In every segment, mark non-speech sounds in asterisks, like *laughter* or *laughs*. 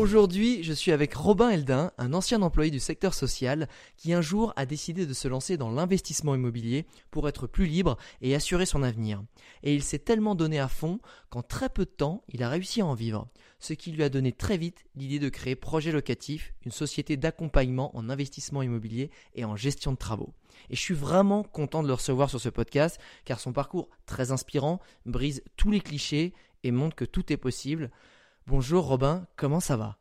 Aujourd'hui, je suis avec Robin Eldin, un ancien employé du secteur social qui un jour a décidé de se lancer dans l'investissement immobilier pour être plus libre et assurer son avenir. Et il s'est tellement donné à fond qu'en très peu de temps, il a réussi à en vivre, ce qui lui a donné très vite l'idée de créer Projet Locatif, une société d'accompagnement en investissement immobilier et en gestion de travaux. Et je suis vraiment content de le recevoir sur ce podcast car son parcours très inspirant brise tous les clichés et montre que tout est possible. Bonjour Robin, comment ça va?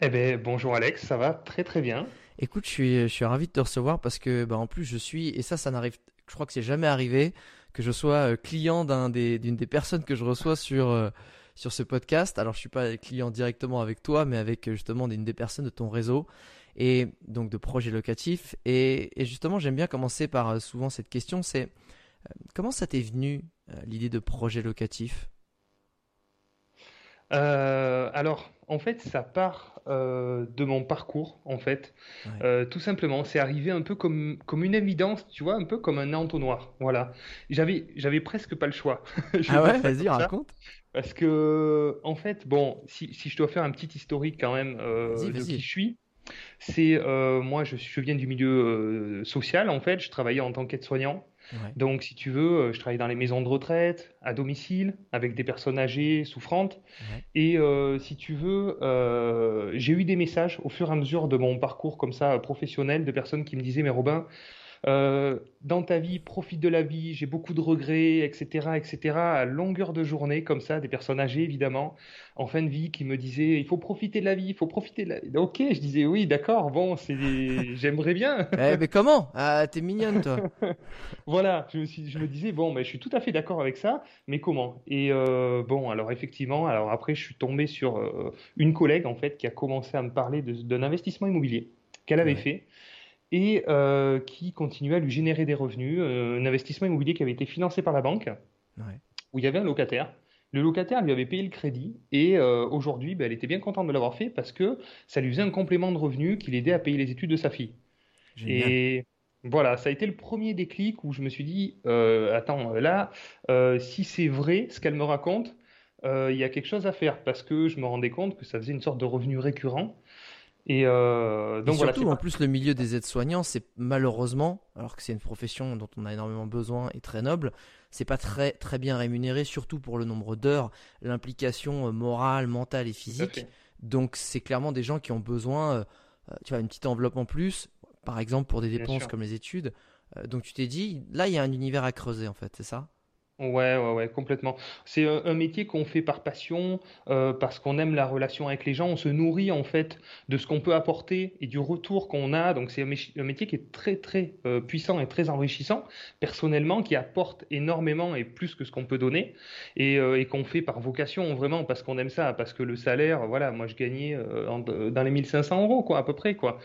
Eh bien, bonjour Alex, ça va très très bien. Écoute, je suis, je suis ravi de te recevoir parce que, bah, en plus, je suis, et ça, ça n'arrive, je crois que c'est jamais arrivé, que je sois euh, client d'un des, d'une des personnes que je reçois sur, euh, sur ce podcast. Alors, je suis pas client directement avec toi, mais avec euh, justement une des personnes de ton réseau et donc de projets locatifs. Et, et justement, j'aime bien commencer par souvent cette question, c'est comment ça t'est venu l'idée de projet locatif? Euh, alors, en fait, ça part euh, de mon parcours, en fait. Euh, tout simplement, c'est arrivé un peu comme, comme une évidence, tu vois, un peu comme un entonnoir. Voilà. J'avais, j'avais presque pas le choix. *laughs* ah ouais, vas-y, raconte. Parce que, en fait, bon, si, si, je dois faire un petit historique quand même de qui je suis, c'est moi, je, je, viens du milieu social, en fait. Je travaillais en tant qu'aide-soignant. Donc, si tu veux, euh, je travaille dans les maisons de retraite, à domicile, avec des personnes âgées, souffrantes. Et euh, si tu veux, euh, j'ai eu des messages au fur et à mesure de mon parcours comme ça professionnel de personnes qui me disaient, mais Robin, euh, dans ta vie, profite de la vie, j'ai beaucoup de regrets, etc., etc., à longueur de journée, comme ça, des personnes âgées, évidemment, en fin de vie, qui me disaient, il faut profiter de la vie, il faut profiter de la vie. Ok, je disais, oui, d'accord, bon, c'est *laughs* j'aimerais bien. eh, mais comment? Ah, t'es mignonne, toi. *laughs* voilà, je me, suis, je me disais, bon, mais je suis tout à fait d'accord avec ça, mais comment? Et euh, bon, alors effectivement, alors après, je suis tombé sur euh, une collègue, en fait, qui a commencé à me parler d'un investissement immobilier qu'elle avait fait et euh, qui continuait à lui générer des revenus, euh, un investissement immobilier qui avait été financé par la banque, où il y avait un locataire. Le locataire lui avait payé le crédit et euh, aujourd'hui, ben, elle était bien contente de l'avoir fait parce que ça lui faisait un complément de revenus qui l'aidait à payer les études de sa fille. Et voilà, ça a été le premier déclic où je me suis dit, attends, là, si c'est vrai ce qu'elle me raconte, il y a quelque chose à faire parce que je me rendais compte que ça faisait une sorte de revenu récurrent et, euh, donc surtout, en plus, le milieu des aides-soignants, c'est malheureusement, alors que c'est une profession dont on a énormément besoin et très noble, c'est pas très très bien rémunéré, surtout pour le nombre d'heures, l'implication euh, morale, mentale et physique. Donc, c'est clairement des gens qui ont besoin, euh, tu vois, une petite enveloppe en plus, par exemple pour des dépenses comme les études. donc, tu t'es dit, là, il y a un univers à creuser, en fait, c'est ça? Ouais, ouais, ouais, complètement. C'est un, métier qu'on fait par passion, euh, parce qu'on aime la relation avec les gens. On se nourrit en fait de ce qu'on peut apporter et du retour qu'on a. Donc c'est un, métier qui est très, très euh, puissant et très enrichissant, personnellement, qui apporte énormément et plus que ce qu'on peut donner, et, euh, et qu'on fait par vocation, vraiment, parce qu'on aime ça, parce que le salaire, voilà, moi je gagnais dans les 1500 euros, quoi, à peu près, quoi.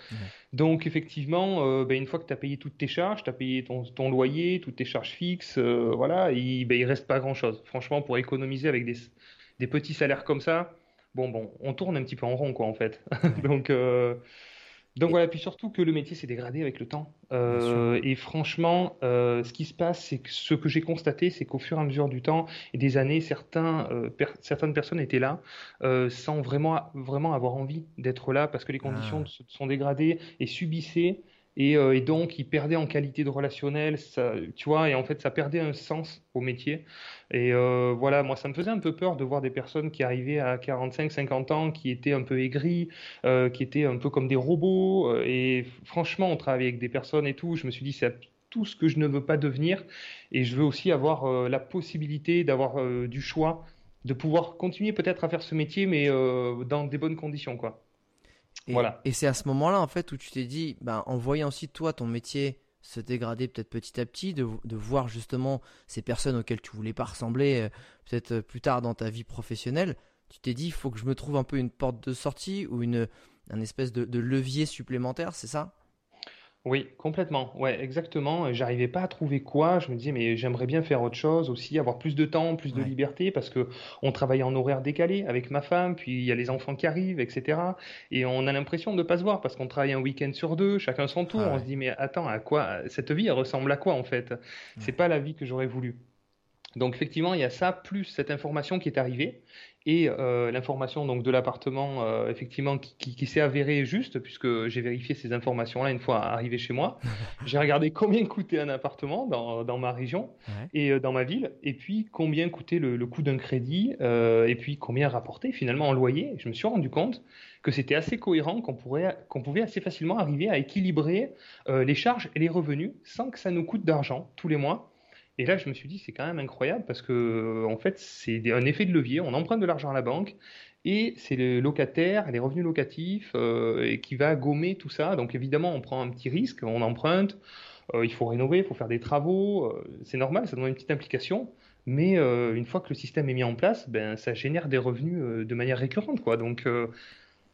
Donc effectivement, euh, ben, une fois que tu as payé toutes tes charges, tu as payé ton, ton loyer, toutes tes charges fixes, euh, voilà, il, ben, il reste pas grand-chose. Franchement, pour économiser avec des, des petits salaires comme ça, bon, bon, on tourne un petit peu en rond, quoi, en fait. *laughs* Donc, euh, donc voilà, puis surtout que le métier s'est dégradé avec le temps. Euh, et franchement, euh, ce qui se passe, c'est que ce que j'ai constaté, c'est qu'au fur et à mesure du temps et des années, certains, euh, per- certaines personnes étaient là euh, sans vraiment, vraiment avoir envie d'être là parce que les conditions Ah, se sont dégradées et subissaient. Et, euh, et donc, ils perdaient en qualité de relationnel, ça, tu vois, et en fait, ça perdait un sens au métier. Et euh, voilà, moi, ça me faisait un peu peur de voir des personnes qui arrivaient à 45, 50 ans, qui étaient un peu aigries, euh, qui étaient un peu comme des robots. Et franchement, on travaille avec des personnes et tout. Je me suis dit, c'est tout ce que je ne veux pas devenir. Et je veux aussi avoir la possibilité d'avoir du choix, de pouvoir continuer peut-être à faire ce métier, mais dans des bonnes conditions, quoi. Et, Voilà. et c'est à ce moment-là, en fait, où tu t'es dit, ben, en voyant aussi toi, ton métier se dégrader peut-être petit à petit, de, de voir justement ces personnes auxquelles tu voulais pas ressembler, euh, peut-être euh, plus tard dans ta vie professionnelle, tu t'es dit, il faut que je me trouve un peu une porte de sortie ou une, un espèce de, de levier supplémentaire, c'est ça? Oui, complètement. Ouais, exactement. J'arrivais pas à trouver quoi. Je me disais, mais j'aimerais bien faire autre chose aussi, avoir plus de temps, plus de Ouais. liberté, parce que on travaille en horaire décalé avec ma femme, puis il y a les enfants qui arrivent, etc. Et on a l'impression de pas se voir parce qu'on travaille un week-end sur deux, chacun son tour. Ah On se ouais. dit, mais attends, à quoi cette vie, elle ressemble à quoi en fait? C'est Ouais. pas la vie que j'aurais voulu. Donc effectivement, il y a ça, plus cette information qui est arrivée, et euh, l'information donc de l'appartement, euh, effectivement, qui, qui- qui s'est avérée juste, puisque j'ai vérifié ces informations-là une fois arrivé chez moi. *laughs* J'ai regardé combien coûtait un appartement dans, dans ma région Ouais. et euh, dans ma ville, et puis combien coûtait le, le coût d'un crédit, et puis combien rapportait finalement en loyer. Et je me suis rendu compte que c'était assez cohérent, qu'on pourrait, qu'on pouvait assez facilement arriver à équilibrer les charges et les revenus sans que ça nous coûte d'argent tous les mois. Et là, je me suis dit, c'est quand même incroyable parce que, euh, en fait, c'est un effet de levier. On emprunte de l'argent à la banque et c'est le locataire, les revenus locatifs, euh, et qui va gommer tout ça. Donc, évidemment, on prend un petit risque, on emprunte, euh, il faut rénover, il faut faire des travaux. euh, c'est normal, ça demande une petite implication. Mais une fois que le système est mis en place, ben, ça génère des revenus de manière récurrente, quoi. Donc,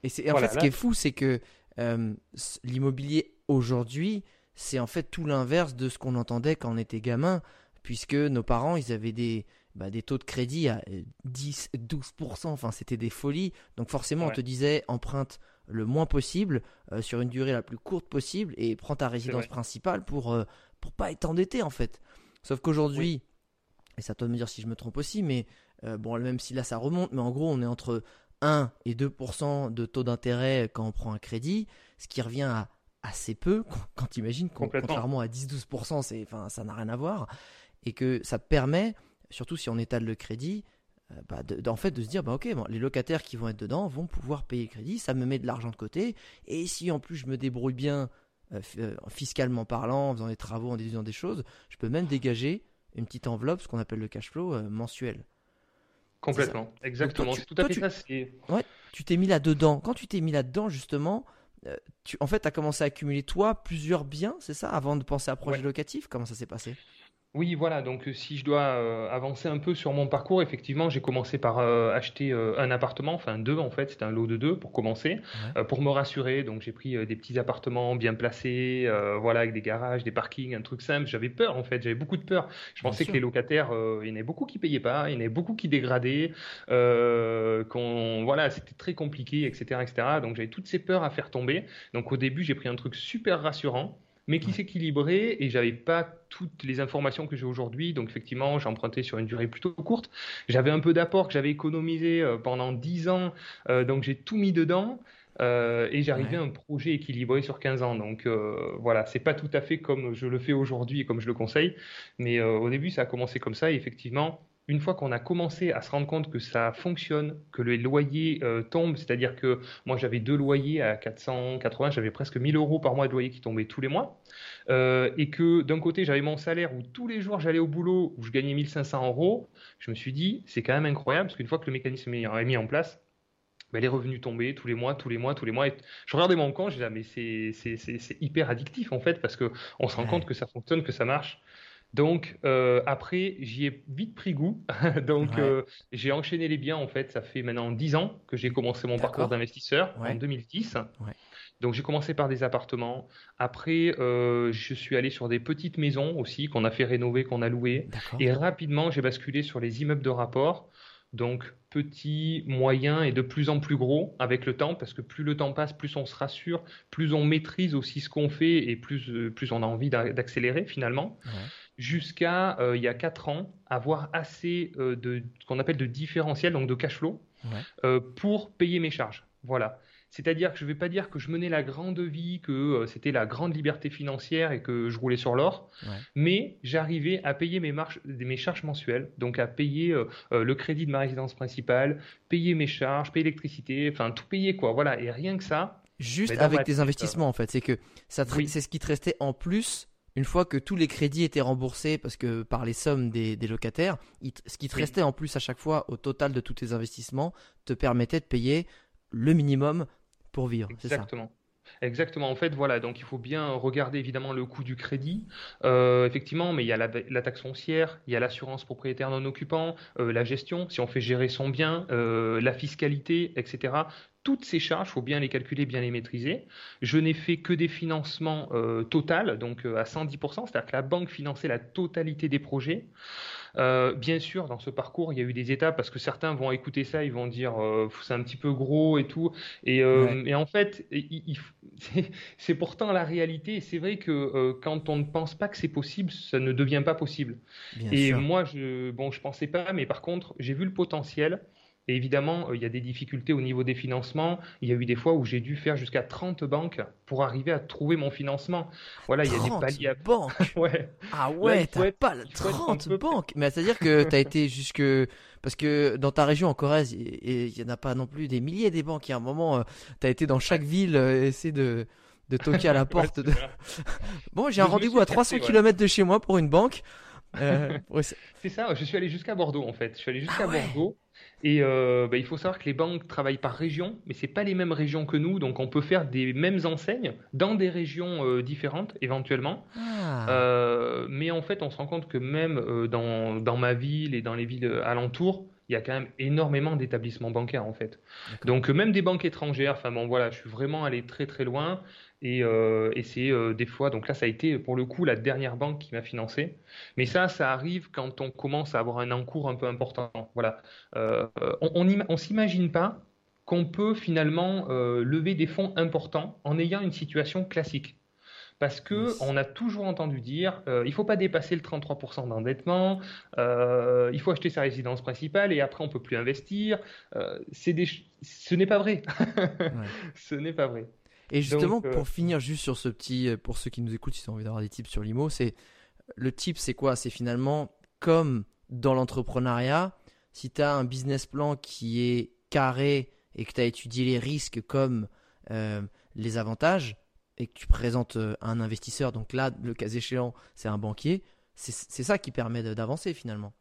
Et, c'est, en voilà, fait, ce là, qui est fou, c'est que l'immobilier aujourd'hui, c'est en fait tout l'inverse de ce qu'on entendait quand on était gamin, puisque nos parents, ils avaient des, bah, des taux de crédit à euh, 10, 12%, enfin c'était des folies. Donc forcément, on te disait emprunte le moins possible, euh, sur une durée la plus courte possible, et prends ta résidence principale pour, euh, pour pas être endetté en fait. Sauf Oui, qu'aujourd'hui, et ça doit me dire si je me trompe aussi, mais euh, bon, même si là ça remonte, mais en gros, on est entre 1 et 2% de taux d'intérêt quand on prend un crédit, ce qui revient à assez peu *laughs* quand, tu imagines, contrairement à 10-12%, c'est, enfin, ça n'a rien à voir, et que ça te permet, surtout si on étale le crédit, euh, bah, de, fait, de se dire, bah, ok, bon, les locataires qui vont être dedans vont pouvoir payer le crédit, ça me met de l'argent de côté, et si en plus je me débrouille bien euh, euh, fiscalement parlant, en faisant des travaux, en déduisant des choses, je peux même dégager une petite enveloppe, ce qu'on appelle le cash flow euh, mensuel. Complètement, exactement. C'est tout à fait tu, ça. C'est ouais, tu t'es mis là-dedans. Quand tu t'es mis là-dedans, justement, euh, tu, en fait, tu as commencé à accumuler, toi, plusieurs biens, c'est ça, avant de penser à projet ouais. locatif? Comment ça s'est passé? Oui, voilà. Donc, euh, si je dois euh, avancer un peu sur mon parcours, effectivement, j'ai commencé par euh, acheter euh, un appartement, enfin deux en fait. C'était un lot de deux pour commencer, Ouais. pour me rassurer. Donc, j'ai pris des petits appartements bien placés, voilà, avec des garages, des parkings, un truc simple. J'avais peur en fait. J'avais beaucoup de peur. Je Bien pensais que les locataires, il y en avait beaucoup qui payaient pas, il y en avait beaucoup qui dégradaient, euh, qu'on, voilà, c'était très compliqué, etc., etc. Donc, j'avais toutes ces peurs à faire tomber. Donc, au début, j'ai pris un truc super rassurant mais qui s'équilibrait et j'avais pas toutes les informations que j'ai aujourd'hui. Donc effectivement, j'ai emprunté sur une durée plutôt courte. J'avais un peu d'apport que j'avais économisé euh, pendant 10 ans, euh, donc j'ai tout mis dedans. euh, et j'arrivais à un projet équilibré sur 15 ans. Donc euh, voilà, c'est pas tout à fait comme je le fais aujourd'hui et comme je le conseille. Mais au début, ça a commencé comme ça. Et effectivement, une fois qu'on a commencé à se rendre compte que ça fonctionne, que les loyers euh, tombent, c'est-à-dire que moi j'avais deux loyers à 480, j'avais presque 1000 euros par mois de loyer qui tombaient tous les mois, euh, et que d'un côté j'avais mon salaire où tous les jours j'allais au boulot où je gagnais 1500 euros, je me suis dit c'est quand même incroyable parce qu'une fois que le mécanisme est mis en place, ben, les revenus tombaient tous les mois, tous les mois, tous les mois. Et je regardais mon compte, je disais, ah, mais c'est hyper addictif en fait, parce qu'on se rend compte que ça fonctionne, que ça marche. Donc euh, après, j'y ai vite pris goût. *laughs* Donc euh, j'ai enchaîné les biens en fait. Ça fait maintenant 10 ans que j'ai commencé mon parcours d'investisseur en 2010. Donc j'ai commencé par des appartements. Après, euh, je suis allé sur des petites maisons aussi qu'on a fait rénover, qu'on a louées. Et rapidement, j'ai basculé sur les immeubles de rapport. Donc petit, moyen et de plus en plus gros avec le temps, parce que plus le temps passe, plus on se rassure, plus on maîtrise aussi ce qu'on fait et plus, plus on a envie d'accélérer finalement jusqu'à euh, il y a 4 ans avoir assez euh, de ce qu'on appelle de différentiel, donc de cash flow, euh, pour payer mes charges. Voilà. C'est-à-dire que je ne vais pas dire que je menais la grande vie, que c'était la grande liberté financière et que je roulais sur l'or, mais j'arrivais à payer mes, charges mensuelles, donc à payer le crédit de ma résidence principale, payer mes charges, payer l'électricité, enfin tout payer quoi. Voilà. Et rien que ça. Juste avec tes investissements en fait, c'est que ça c'est ce qui te restait en plus une fois que tous les crédits étaient remboursés parce que par les sommes des, locataires, ce qui te restait en plus à chaque fois au total de tous tes investissements te permettait de payer le minimum pour vivre. Exactement. Exactement. En fait, voilà. Donc, il faut bien regarder évidemment le coût du crédit, euh, effectivement. Mais il y a la, taxe foncière, il y a l'assurance propriétaire non occupant, euh, la gestion, si on fait gérer son bien, euh, la fiscalité, etc toutes ces charges, il faut bien les calculer, bien les maîtriser. Je n'ai fait que des financements euh, total, donc à 110%, c'est-à-dire que la banque finançait la totalité des projets. Euh, bien sûr, dans ce parcours, il y a eu des étapes parce que certains vont écouter ça, ils vont dire c'est un petit peu gros et tout. Et, en fait, *laughs* c'est pourtant la réalité. C'est vrai que quand on ne pense pas que c'est possible, ça ne devient pas possible. et moi, je bon, je pensais pas, mais par contre, j'ai vu le potentiel. Et évidemment, euh, il y a des difficultés au niveau des financements. Il y a eu des fois où j'ai dû faire jusqu'à 30 banques pour arriver à trouver mon financement. Voilà, il y a des paliers à... banques *laughs* ouais. Ah ouais, t'as pas 30 banques Mais c'est-à-dire que tu as été jusque... Parce que dans ta région en Corrèze, il n'y en a pas non plus des milliers des banques. Il y a un moment, euh, tu as été dans chaque ville, euh, essayer de de toquer à la *laughs* porte. de... *laughs* bon, j'ai un rendez-vous à 300 km de chez moi pour une banque. c'est ça, je suis allé jusqu'à Bordeaux en fait. Je suis allé jusqu'à ah Bordeaux et euh, bah, il faut savoir que les banques travaillent par région, mais ce pas les mêmes régions que nous, donc on peut faire des mêmes enseignes dans des régions euh, différentes éventuellement. Ah. Euh, mais en fait, on se rend compte que même dans, dans, ma ville et dans les villes alentours, il y a quand même énormément d'établissements bancaires en fait. Donc même des banques étrangères, enfin bon voilà, je suis vraiment allé très très loin. Euh, et, c'est euh, des fois, donc là, ça a été pour le coup la dernière banque qui m'a financé. Mais ça, ça arrive quand on commence à avoir un encours un peu important. Voilà. Euh, on ne s'imagine pas qu'on peut finalement lever des fonds importants en ayant une situation classique. Parce que on a toujours entendu dire, il il faut pas dépasser le 33% d'endettement, il faut acheter sa résidence principale et après on peut plus investir. Des... Ce n'est pas vrai. *laughs* Ce n'est pas vrai. Et justement, euh, pour finir juste sur ce petit, euh, pour ceux qui nous écoutent, ils ont envie d'avoir des tips sur l'IMO, c'est le tip, c'est quoi? C'est finalement comme dans l'entrepreneuriat, si tu as un business plan qui est carré et que tu as étudié les risques comme euh, les avantages et que tu présentes un investisseur, donc là, le cas échéant, c'est un banquier, c'est ça qui permet d'avancer finalement.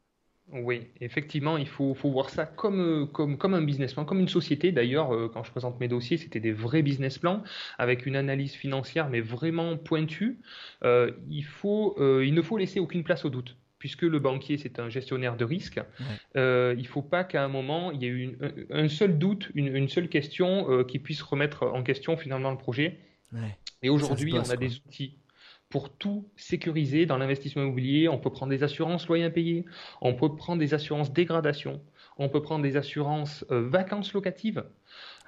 Oui, effectivement, il faut, voir ça comme, comme, comme un business plan, comme une société. D'ailleurs, euh, quand je présente mes dossiers, c'était des vrais business plans avec une analyse financière, mais vraiment pointue. Euh, il, faut, euh, il ne faut laisser aucune place au doute puisque le banquier c'est un gestionnaire de risque, il ne faut pas qu'à un moment il y ait une, un, seul doute, une, seule question qui puisse remettre en question finalement le projet. Et aujourd'hui, on a des outils pour tout sécuriser dans l'investissement immobilier. On peut prendre des assurances loyers impayés, on peut prendre des assurances dégradation, on peut prendre des assurances euh, vacances locatives.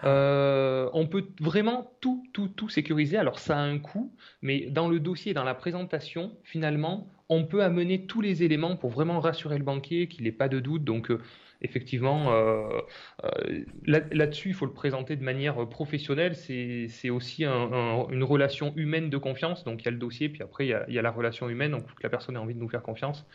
Euh, on peut vraiment tout, tout, tout sécuriser. Alors ça a un coût, mais dans le dossier, dans la présentation, finalement, on peut amener tous les éléments pour vraiment rassurer le banquier qu'il n'ait pas de doute. Donc euh, effectivement, euh, euh, là-dessus, il faut le présenter de manière professionnelle. C'est aussi une relation humaine de confiance. Donc, il y a le dossier, puis après, il y a, la relation humaine, donc que la personne ait envie de nous faire confiance.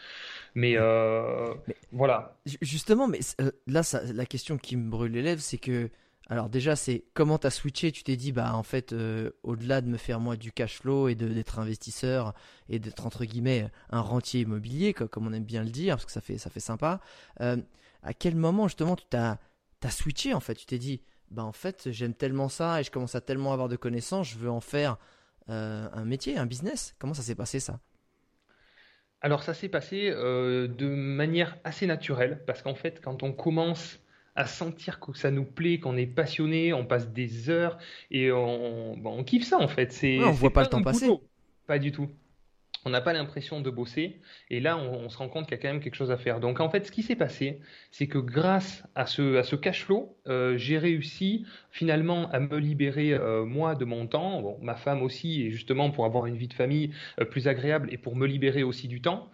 Mais, euh, Voilà. Justement, mais là, ça, la question qui me brûle les lèvres, c'est que alors déjà, c'est comment tu as switché? Tu t'es dit, bah en fait, euh, au-delà de me faire moi du cash flow et d'être investisseur et d'être entre guillemets un rentier immobilier, comme on aime bien le dire, parce que ça fait, ça fait sympa, euh, à quel moment justement tu t'as as switché en fait Tu t'es dit, bah en fait, j'aime tellement ça et je commence à tellement avoir de connaissances, je veux en faire euh, un métier, un business. Comment ça s'est passé ça? Alors ça s'est passé de manière assez naturelle, parce qu'en fait, quand on commence à sentir que ça nous plaît, qu'on est passionné, on passe des heures et on, on kiffe ça en fait. C'est, on voit pas, le temps passer. Pas du tout. On n'a pas l'impression de bosser et là on, se rend compte qu'il y a quand même quelque chose à faire. Donc en fait ce qui s'est passé, c'est que grâce à ce, à ce cash flow, euh, j'ai réussi finalement à me libérer euh, moi de mon temps, bon, ma femme aussi, et justement pour avoir une vie de famille euh, plus agréable et pour me libérer aussi du temps.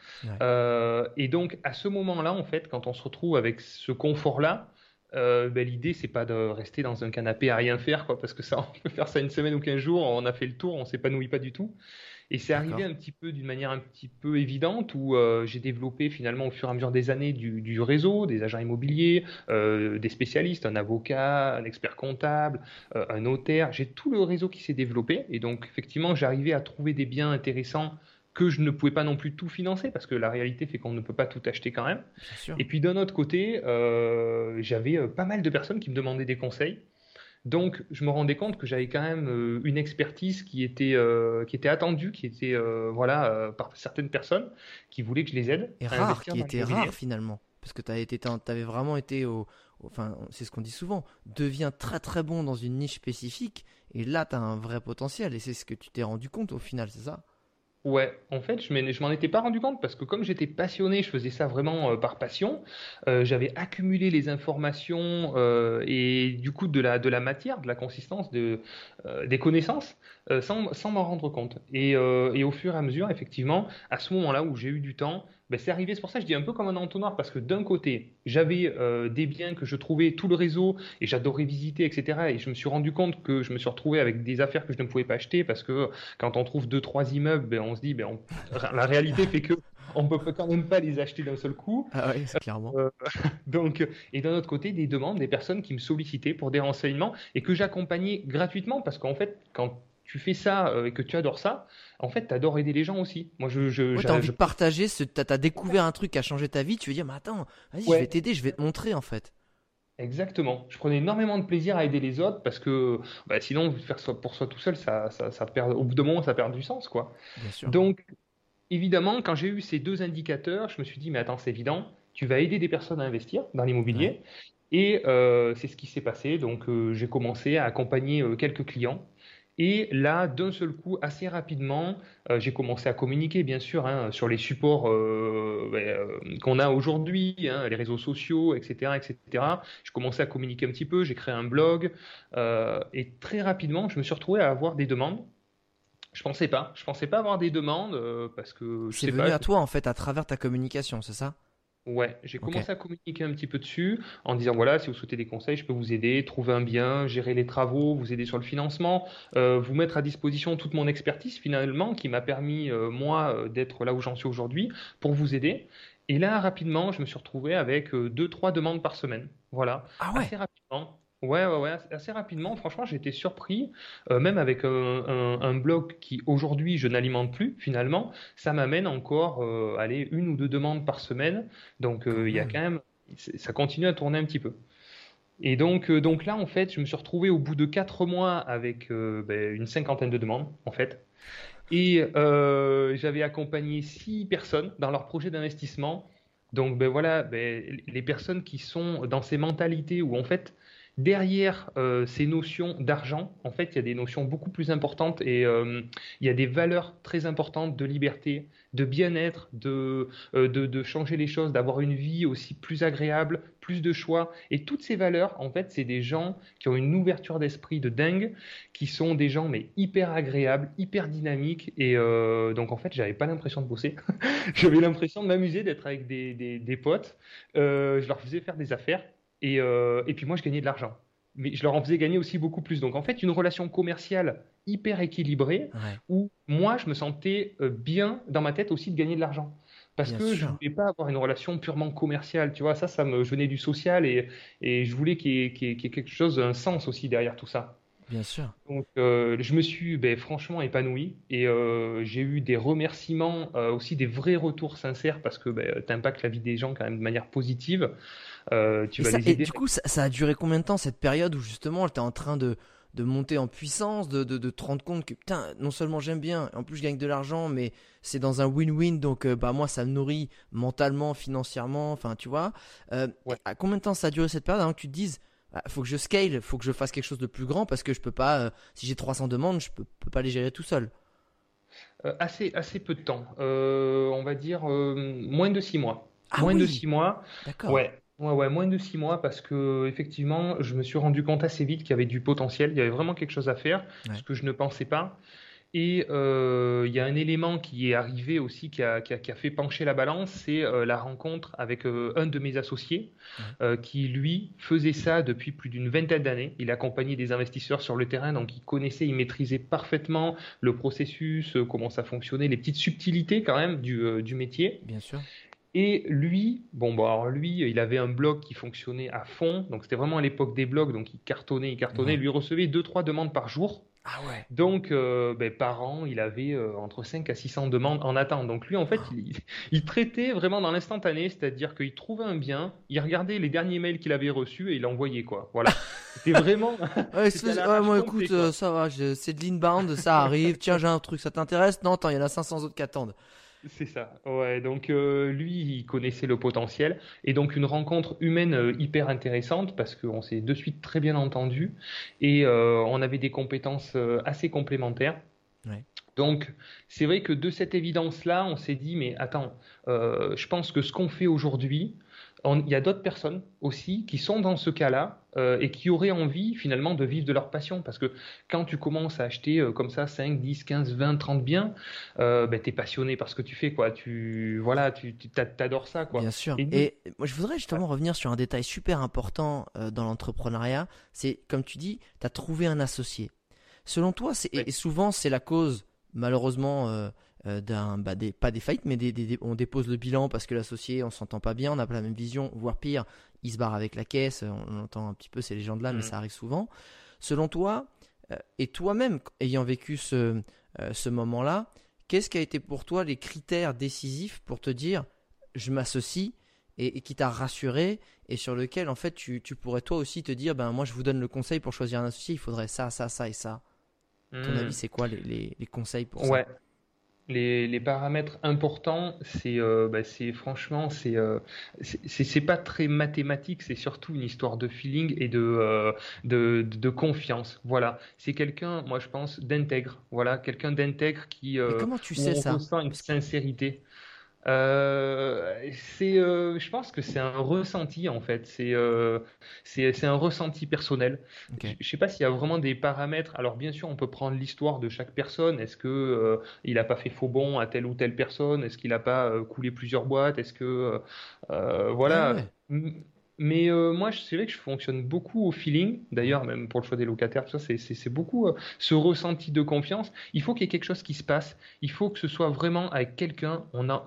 et donc à ce moment-là en fait, quand on se retrouve avec ce confort-là, euh, ben, l'idée c'est pas de rester dans un canapé à rien faire quoi parce que ça on peut faire ça une semaine ou quinze jours on a fait le tour on s'épanouit pas du tout et c'est arrivé un petit peu d'une manière un petit peu évidente où euh, j'ai développé finalement au fur et à mesure des années du, réseau, des agents immobiliers, euh, des spécialistes, un avocat, un expert comptable, un notaire. J'ai tout le réseau qui s'est développé et donc effectivement j'arrivais à trouver des biens intéressants que je ne pouvais pas non plus tout financer parce que la réalité fait qu'on ne peut pas tout acheter quand même. Et puis d'un autre côté, euh, j'avais euh, pas mal de personnes qui me demandaient des conseils. Donc je me rendais compte que j'avais quand même euh, une expertise qui était, qui était attendue, qui était voilà, par certaines personnes qui voulaient que je les aide. Et rare, qui était rare finalement. Parce que tu avais vraiment été au, enfin c'est ce qu'on dit souvent, deviens très très bon dans une niche spécifique et là tu as un vrai potentiel et c'est ce que tu t'es rendu compte au final, c'est ça? Ouais, en fait, je m'en étais pas rendu compte parce que comme j'étais passionné, je faisais ça vraiment euh, par passion. Euh, j'avais accumulé les informations euh, et du coup de la matière, de la consistance, de des connaissances sans sans m'en rendre compte. Et, et au fur et à mesure, effectivement, à ce moment-là où j'ai eu du temps, ben, c'est arrivé, c'est pour ça que je dis un peu comme un entonnoir, parce que d'un côté, j'avais euh, des biens que je trouvais tout le réseau et j'adorais visiter, etc. Et je me suis rendu compte que je me suis retrouvé avec des affaires que je ne pouvais pas acheter, parce que quand on trouve deux, trois immeubles, ben, on se dit, ben, la réalité fait que on peut quand même pas les acheter d'un seul coup. Ah oui, clairement. Euh, *laughs* donc, et d'un autre côté, des demandes, des personnes qui me sollicitaient pour des renseignements et que j'accompagnais gratuitement, parce qu'en fait, quand tu fais ça euh, et que tu adores ça, en fait, tu adores aider les gens aussi. Moi, je, je as envie de partager, tu as, découvert un truc qui a changé ta vie, tu veux dire, mais attends, vas-y, je vais t'aider, je vais te montrer en fait. Exactement. Je prenais énormément de plaisir à aider les autres parce que bah, sinon, faire ça pour soi tout seul, ça, ça, perd, au bout d'un moment, ça perd du sens. quoi. Donc, évidemment, quand j'ai eu ces deux indicateurs, je me suis dit, mais attends, c'est évident, tu vas aider des personnes à investir dans l'immobilier. Et euh, c'est ce qui s'est passé. Donc, euh, j'ai commencé à accompagner euh, quelques clients et là, d'un seul coup, assez rapidement, euh, j'ai commencé à communiquer, bien sûr, hein, sur les supports euh, ben, euh, qu'on a aujourd'hui, hein, les réseaux sociaux, etc., etc. Je commençais à communiquer un petit peu, j'ai créé un blog, et très rapidement, je me suis retrouvé à avoir des demandes. Je pensais pas, je pensais pas avoir des demandes parce que c'est venu à toi en fait à travers ta communication, c'est ça? Ouais, j'ai commencé à communiquer un petit peu dessus en disant voilà, si vous souhaitez des conseils, je peux vous aider, trouver un bien, gérer les travaux, vous aider sur le financement, euh, vous mettre à disposition toute mon expertise finalement qui m'a permis euh, moi euh, d'être là où j'en suis aujourd'hui pour vous aider. Et là, rapidement, je me suis retrouvé avec deux, trois demandes par semaine. Voilà. Ah ouais. Assez rapidement. Ouais, ouais, ouais, assez rapidement. Franchement, j'ai été surpris, euh, même avec un, blog qui aujourd'hui je n'alimente plus. Finalement, ça m'amène encore, euh, aller une ou deux demandes par semaine. Donc, euh, il y a quand même, ça continue à tourner un petit peu. Et donc, donc là, en fait, je me suis retrouvé au bout de quatre mois avec ben, une cinquantaine de demandes, en fait. Et j'avais accompagné six personnes dans leur projet d'investissement. Donc, ben voilà, ben, les personnes qui sont dans ces mentalités où en fait Derrière euh, ces notions d'argent, en fait, il y a des notions beaucoup plus importantes et euh, il y a des valeurs très importantes de liberté, de bien-être, de, euh, de, de, changer les choses, d'avoir une vie aussi plus agréable, plus de choix. Et toutes ces valeurs, en fait, c'est des gens qui ont une ouverture d'esprit de dingue, qui sont des gens mais hyper agréables, hyper dynamiques. Et donc, en fait, j'avais pas l'impression de bosser. *laughs* j'avais l'impression de m'amuser, d'être avec des, des, des potes. je leur faisais faire des affaires euh, et, puis moi, je gagnais de l'argent. Mais je leur en faisais gagner aussi beaucoup plus. Donc en fait, une relation commerciale hyper équilibrée où moi, je me sentais euh, bien dans ma tête aussi de gagner de l'argent. Parce que je voulais pas avoir une relation purement commerciale, tu vois, ça, ça me, je venais du social et, et je voulais qu'il y, ait quelque chose, un sens aussi derrière tout ça. Bien sûr. Donc, euh, je me suis ben, franchement épanoui et euh, j'ai eu des remerciements, euh, aussi des vrais retours sincères parce que ben, tu impactes la vie des gens quand même de manière positive. Tu vas les aider. Et du coup, ça, ça, a duré combien de temps cette période où justement tu es en train de, de monter en puissance, de, de, de te rendre compte que putain, non seulement j'aime bien, en plus je gagne de l'argent, mais c'est dans un win-win, donc euh, bah moi ça me nourrit mentalement, financièrement, enfin tu vois. Euh, à combien de temps ça a duré cette période avant que tu te dises, il ah, faut que je scale, faut que je fasse quelque chose de plus grand parce que je peux pas, euh, si j'ai 300 demandes, je peux, peux pas les gérer tout seul. assez, assez peu de temps, on va dire moins de 6 mois. Ah moins de 6 mois. D'accord. Ouais. Ouais, ouais, moins de six mois parce que effectivement, je me suis rendu compte assez vite qu'il y avait du potentiel, il y avait vraiment quelque chose à faire, ce que je ne pensais pas. Et euh, il y a un élément qui est arrivé aussi, qui a, qui a, qui a fait pencher la balance, c'est euh, la rencontre avec euh, un de mes associés, qui lui faisait ça depuis plus d'une vingtaine d'années. Il accompagnait des investisseurs sur le terrain, donc il connaissait, il maîtrisait parfaitement le processus, comment ça fonctionnait, les petites subtilités quand même du, du métier. Bien sûr. Et lui, bon, bon, alors lui, il avait un blog qui fonctionnait à fond. Donc, c'était vraiment à l'époque des blogs. Donc, il cartonnait, il cartonnait. Lui recevait 2-3 demandes par jour. Ah ouais. Donc, euh, ben, par an, il avait euh, entre 5 à 600 demandes en attente. Donc, lui, en fait, il, traitait vraiment dans l'instantané, c'est-à-dire qu'il trouvait un bien, il regardait les derniers mails qu'il avait reçus et il envoyait, quoi. Voilà. C'était *laughs* vraiment. ouais, moi, écoute, euh, ça va, c'est de l'inbound, ça arrive. Tiens, j'ai un truc, ça t'intéresse? Non, attends, il y en a 500 autres qui attendent. C'est ça, ouais. Donc euh, lui, il connaissait le potentiel et donc une rencontre humaine euh, hyper intéressante parce qu'on s'est de suite très bien entendu et euh, on avait des compétences assez complémentaires. Donc c'est vrai que de cette évidence-là, on s'est dit mais attends, je pense que ce qu'on fait aujourd'hui, il y a d'autres personnes aussi qui sont dans ce cas-là euh, et qui auraient envie finalement de vivre de leur passion. Parce que quand tu commences à acheter euh, comme ça 5, 10, 15, 20, 30 biens, euh, ben, tu es passionné par ce que tu fais. Quoi. Tu voilà, tu, adores ça. Quoi. Bien sûr. Et, moi, je voudrais justement revenir sur un détail super important dans l'entrepreneuriat. C'est comme tu dis, tu as trouvé un associé. Selon toi, et souvent c'est la cause malheureusement d'un, bah, des, pas des faillites, mais des, on dépose le bilan parce que l'associé, on s'entend pas bien, on n'a pas la même vision, voire pire, il se barre avec la caisse, on, entend un petit peu ces légendes-là, mais mm. ça arrive souvent. Selon toi, euh, et toi-même ayant vécu ce, euh, ce moment-là, qu'est-ce qui a été pour toi les critères décisifs pour te dire je m'associe et, qui t'a rassuré et sur lequel en fait tu, tu, pourrais toi aussi te dire ben moi je vous donne le conseil pour choisir un associé, il faudrait ça, ça, ça et ça? ton mm. avis, c'est quoi les, les, les, conseils pour ouais. ça les, les, paramètres importants, c'est euh, bah, franchement, c'est euh, c'est pas très mathématique, c'est surtout une histoire de feeling et de, euh, de, de, confiance. Voilà, c'est quelqu'un, moi je pense, d'intègre. Voilà, quelqu'un d'intègre qui. Euh, comment tu sais ça? ressent une sincérité. Euh, c'est, euh, je pense que c'est un ressenti en fait. C'est, euh, c'est, un ressenti personnel. Je, ne sais pas s'il y a vraiment des paramètres. Alors bien sûr, on peut prendre l'histoire de chaque personne. Est-ce que il a pas fait faux bon à telle ou telle personne? Est-ce qu'il a pas coulé plusieurs boîtes? Est-ce que voilà. Mais euh, moi, c'est vrai que je fonctionne beaucoup au feeling. D'ailleurs, même pour le choix des locataires, ça, c'est beaucoup euh, ce ressenti de confiance. Il faut qu'il y ait quelque chose qui se passe. Il faut que ce soit vraiment avec quelqu'un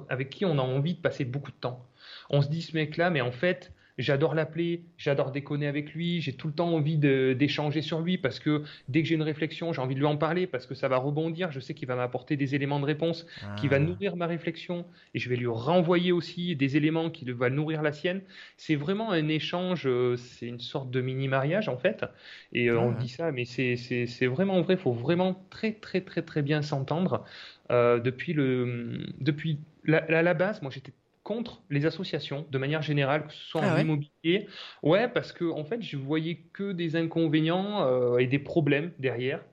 avec qui on a envie de passer beaucoup de temps. On se dit ce mec-là, mais en fait, J'adore l'appeler, j'adore déconner avec lui, j'ai tout le temps envie d'échanger sur lui parce que dès que j'ai une réflexion, j'ai envie de lui en parler parce que ça va rebondir. Je sais qu'il va m'apporter des éléments de réponse qui va ah. nourrir ma réflexion et je vais lui renvoyer aussi des éléments qui vont nourrir la sienne. C'est vraiment un échange, euh, c'est une sorte de mini mariage en fait. Et euh, on dit ça, mais c'est vraiment vrai. Il faut vraiment très très très très bien s'entendre. Euh, depuis le depuis la, la base, moi j'étais contre les associations de manière générale, que ce soit en ah immobilier. Ouais, parce que en fait, je voyais que des inconvénients euh, et des problèmes derrière.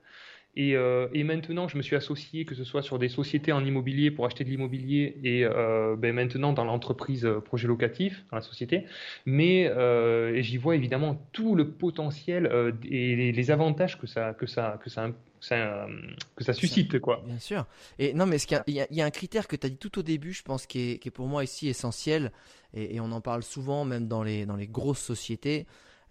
Et, euh, et, maintenant, je me suis associé, que ce soit sur des sociétés en immobilier pour acheter de l'immobilier et euh, ben maintenant dans l'entreprise projet locatif, dans la société. Mais j'y vois évidemment tout le potentiel et les, les, avantages que ça, que ça, que ça, que ça suscite, quoi. Bien sûr. Et non, mais il y, y, a un critère que tu as dit tout au début, je pense, qui est, qui est pour moi ici essentiel, et, on en parle souvent, même dans les, dans les grosses sociétés,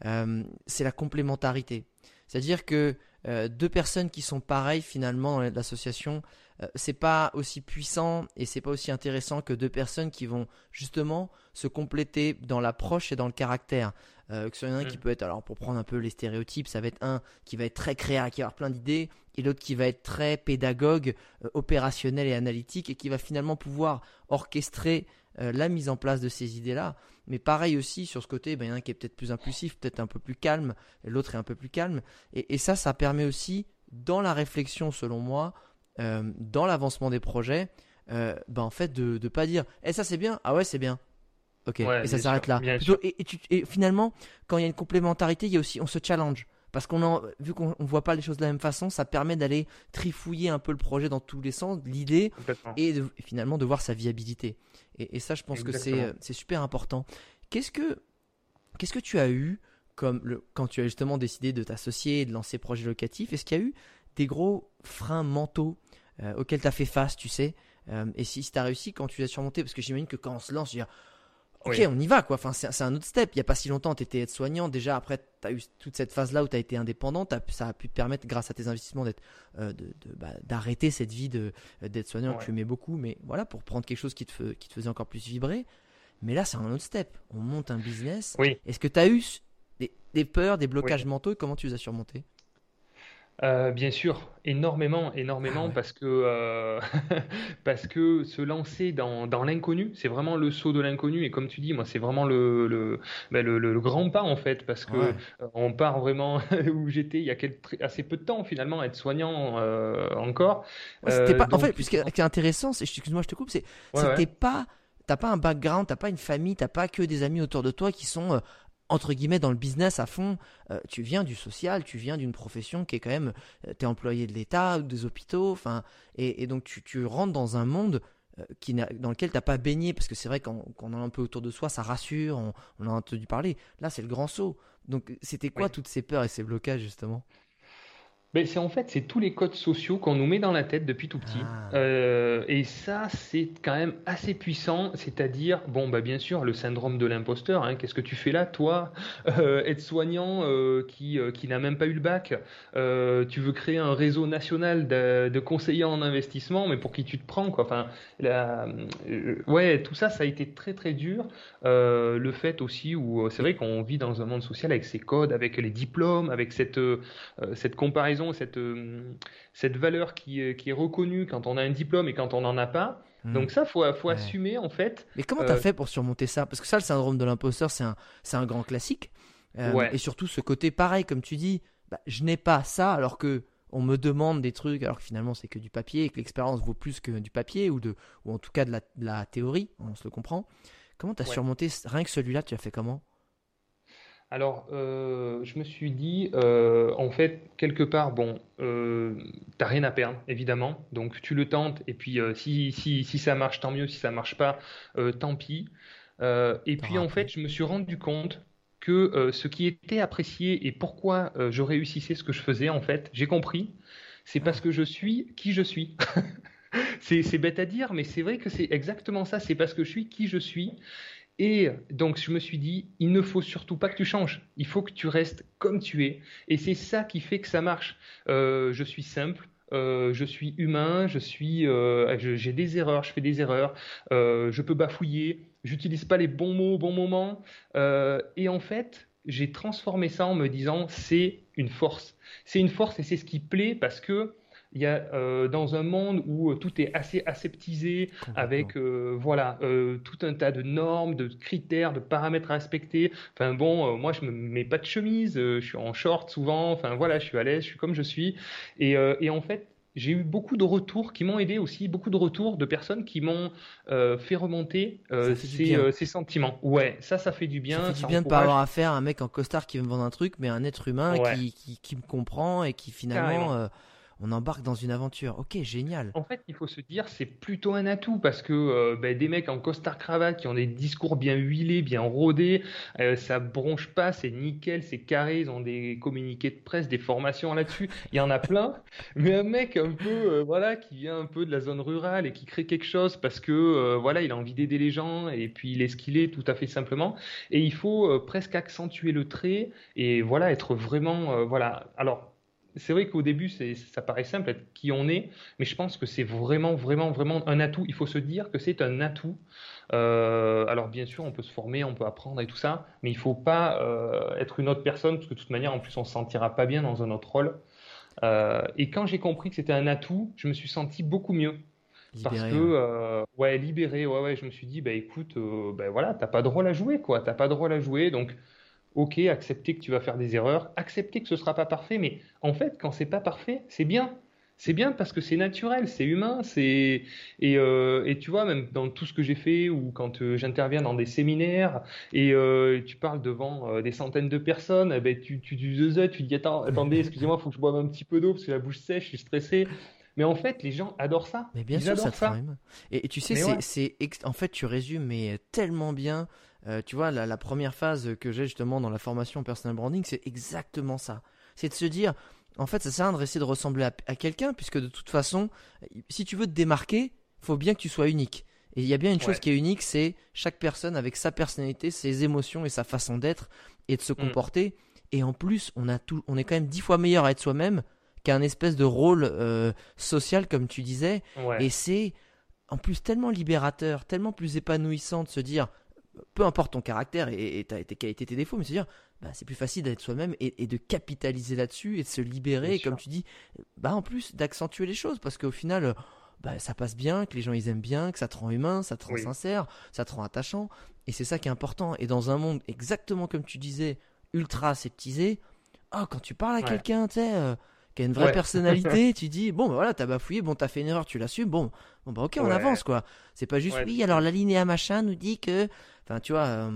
euh, c'est la complémentarité. C'est-à-dire que deux personnes qui sont pareilles finalement dans l'association, c'est pas aussi puissant et c'est pas aussi intéressant que deux personnes qui vont justement se compléter dans l'approche et dans le caractère. Euh, que ce soit un qui mm. peut être, alors pour prendre un peu les stéréotypes, ça va être un qui va être très créatif, qui va avoir plein d'idées, et l'autre qui va être très pédagogue, euh, opérationnel et analytique, et qui va finalement pouvoir orchestrer euh, la mise en place de ces idées-là. Mais pareil aussi sur ce côté, ben, il y en a un qui est peut-être plus impulsif, peut-être un peu plus calme, et l'autre est un peu plus calme. Et, ça, ça permet aussi, dans la réflexion, selon moi, dans l'avancement des projets, ben, en fait, de ne pas dire, eh ça c'est bien, ah ouais c'est bien, Ok, et ça s'arrête là. et, finalement, quand il y a une complémentarité, il y a aussi, on se challenge. Parce qu'on vu qu'on ne voit pas les choses de la même façon, ça permet d'aller trifouiller un peu le projet dans tous les sens, l'idée, et, finalement de voir sa viabilité. Et, ça, je pense que c'est super important. Qu'est-ce que, qu'est-ce que tu as eu comme le, quand tu as justement décidé de t'associer et de lancer projet locatif Est-ce qu'il y a eu des gros freins mentaux euh, auxquels tu as fait face, tu sais? Euh, Et si, tu as réussi, quand tu as surmonté Parce que j'imagine que quand on se lance, je veux dire, ok, on y va, quoi. Enfin, c'est un autre step. Il n'y a pas si longtemps, tu étais aide-soignant. Déjà, après, tu as eu toute cette phase-là où tu as été indépendant. ça a pu te permettre, grâce à tes investissements, d'être, euh, bah, d'arrêter cette vie d'aide-soignant que tu aimais beaucoup. Mais voilà, pour prendre quelque chose qui te, qui te faisait encore plus vibrer. Mais là, c'est un autre step. On monte un business. Oui. Est-ce que tu as eu des, peurs, des blocages mentaux? Et comment tu les as surmontés euh, bien sûr, énormément, énormément, ah parce que euh, *laughs* parce que se lancer dans, dans l'inconnu, c'est vraiment le saut de l'inconnu. Et comme tu dis, moi, c'est vraiment le le, ben, le, le, grand pas en fait, parce que euh, on part vraiment *laughs* où j'étais il y a assez peu de temps finalement, être soignant encore. pas, en fait, ce qui est intéressant, c'est, excuse-moi, je te coupe, c'est c'était pas t'as pas un background, t'as pas une famille, t'as pas que des amis autour de toi qui sont entre guillemets dans le business à fond, euh, tu viens du social, tu viens d'une profession qui est quand même, euh, tu es employé de l'État ou des hôpitaux, enfin, et, donc tu, tu, rentres dans un monde euh, qui dans lequel tu n'as pas baigné, parce que c'est vrai qu'on qu a un peu autour de soi, ça rassure, on, on a entendu parler. Là, c'est le grand saut. Donc, c'était quoi toutes ces peurs et ces blocages, justement? Ben, c'est en fait c'est tous les codes sociaux qu'on nous met dans la tête depuis tout petit. Ah. euh, et ça c'est quand même assez puissant. C'est-à-dire bon bah bien sûr le syndrome de l'imposteur hein, qu'est-ce que tu fais là toi euh, être soignant euh, qui qui n'a même pas eu le bac tu veux créer un réseau national de, de, conseillers en investissement mais pour qui tu te prends quoi. Enfin la, ouais tout ça ça a été très très dur. Le fait aussi où c'est vrai qu'on vit dans un monde social avec ses codes avec les diplômes avec cette cette comparaison cette, euh, cette valeur qui, qui, est reconnue quand on a un diplôme et quand on n'en a pas. Hmm. Donc ça, faut, faut assumer en fait. Mais comment tu as euh, fait pour surmonter ça? Parce que ça, le syndrome de l'imposteur, c'est un, un grand classique. Euh, et surtout ce côté pareil, comme tu dis, bah, je n'ai pas ça alors que on me demande des trucs alors que finalement c'est que du papier et que l'expérience vaut plus que du papier ou, de, ou en tout cas de la, de la théorie, on se le comprend. Comment tu as surmonté rien que celui-là, tu as fait comment? Alors, euh, je me suis dit, euh, en fait, quelque part, bon, euh, t'as rien à perdre, évidemment. Donc, tu le tentes, et puis si, si, si, ça marche, tant mieux. Si ça marche pas, tant pis. et puis, en fait, je me suis rendu compte que ce qui était apprécié et pourquoi je réussissais ce que je faisais, en fait, j'ai compris. C'est parce que je suis qui je suis. *laughs* c'est bête à dire, mais c'est vrai que c'est exactement ça. C'est parce que je suis qui je suis. Et donc, je me suis dit, il ne faut surtout pas que tu changes. Il faut que tu restes comme tu es. Et c'est ça qui fait que ça marche. Euh, je suis simple. Euh, je suis humain, je suis, euh, j'ai des erreurs, je fais des erreurs, je peux bafouiller, j'utilise pas les bons mots au bon moment, et en fait, j'ai transformé ça en me disant c'est une force, c'est une force et c'est ce qui plaît parce que il y a euh, dans un monde où euh, tout est assez aseptisé, avec euh, voilà tout un tas de normes, de critères, de paramètres à respecter. Enfin bon, moi je me mets pas de chemise, je suis en short souvent. Enfin voilà, je suis à l'aise, je suis comme je suis. Et, et en fait, j'ai eu beaucoup de retours qui m'ont aidé aussi, beaucoup de retours de personnes qui m'ont fait remonter ces, sentiments. Ouais, ça, ça fait du bien. Ça fait du bien de pas avoir affaire à un mec en costard qui veut me vendre un truc, mais un être humain qui, qui, qui, me comprend et qui finalement on embarque dans une aventure. Ok, génial. En fait, il faut se dire, c'est plutôt un atout parce que euh, ben, des mecs en costard cravate qui ont des discours bien huilés, bien rodés, euh, ça bronche pas, c'est nickel, c'est carré, ils ont des communiqués de presse, des formations là-dessus. Il y en a plein. *laughs* Mais un mec un peu, euh, voilà, qui vient un peu de la zone rurale et qui crée quelque chose parce que, voilà, il a envie d'aider les gens et puis il est ce qu'il est tout à fait simplement. Et il faut presque accentuer le trait et voilà, être vraiment, voilà. Alors c'est vrai qu'au début, ça paraît simple, être qui on est, mais je pense que c'est vraiment, vraiment, vraiment un atout. Il faut se dire que c'est un atout. Euh, alors bien sûr, on peut se former, on peut apprendre et tout ça, mais il faut pas euh, être une autre personne, parce que de toute manière, en plus, on se sentira pas bien dans un autre rôle. Euh, et quand j'ai compris que c'était un atout, je me suis senti beaucoup mieux. parce que, ouais, libéré, ouais, ouais, je me suis dit, bah écoute, bah voilà, t'as pas de rôle à jouer, quoi, t'as pas de rôle à jouer, donc ok, accepter que tu vas faire des erreurs, accepter que ce sera pas parfait, mais en fait, quand c'est pas parfait, c'est bien. C'est bien parce que c'est naturel, c'est humain, c'est et, euh, et, tu vois même dans tout ce que j'ai fait ou quand euh, j'interviens dans des séminaires et euh, tu parles devant des centaines de personnes, eh ben tu tu tu, tu, tu dis attends attendez excusez-moi faut que je boive un petit peu d'eau parce que la bouche sèche, je suis stressé. Mais en fait, les gens adorent ça. Mais bien sûr, ça, ça. Et, et, tu sais, c'est en fait tu résumes mais tellement bien euh, tu vois, la, première phase que j'ai justement dans la formation personal branding, c'est exactement ça. C'est de se dire, en fait, ça sert à rien de essayer de ressembler à, quelqu'un, puisque de toute façon, si tu veux te démarquer, faut bien que tu sois unique. Et il y a bien une chose qui est unique, c'est chaque personne avec sa personnalité, ses émotions et sa façon d'être et de se mm. comporter. Et en plus, on, a tout, on est quand même dix fois meilleur à être soi-même qu'un espèce de rôle euh, social, comme tu disais. Et c'est en plus tellement libérateur, tellement plus épanouissant de se dire peu importe ton caractère et, tes qualités, tes défauts, mais se dire, bah, c'est plus facile d'être soi-même et, de capitaliser là-dessus et de se libérer, comme tu dis, bah, en plus d'accentuer les choses, parce qu'au final, bah, ça passe bien, que les gens ils aiment bien, que ça te rend humain, ça te rend sincère, ça te rend attachant, et c'est ça qui est important. Et dans un monde exactement comme tu disais, ultra aseptisé, oh, quand tu parles à quelqu'un, tu sais, euh, qui a une vraie personnalité, *laughs* tu dis bon bah voilà t'as bafouillé, bon t'as fait une erreur, tu l'assumes, bon bon bah ok on avance quoi. C'est pas juste oui alors l'alinéa machin nous dit que Enfin, tu vois. Euh,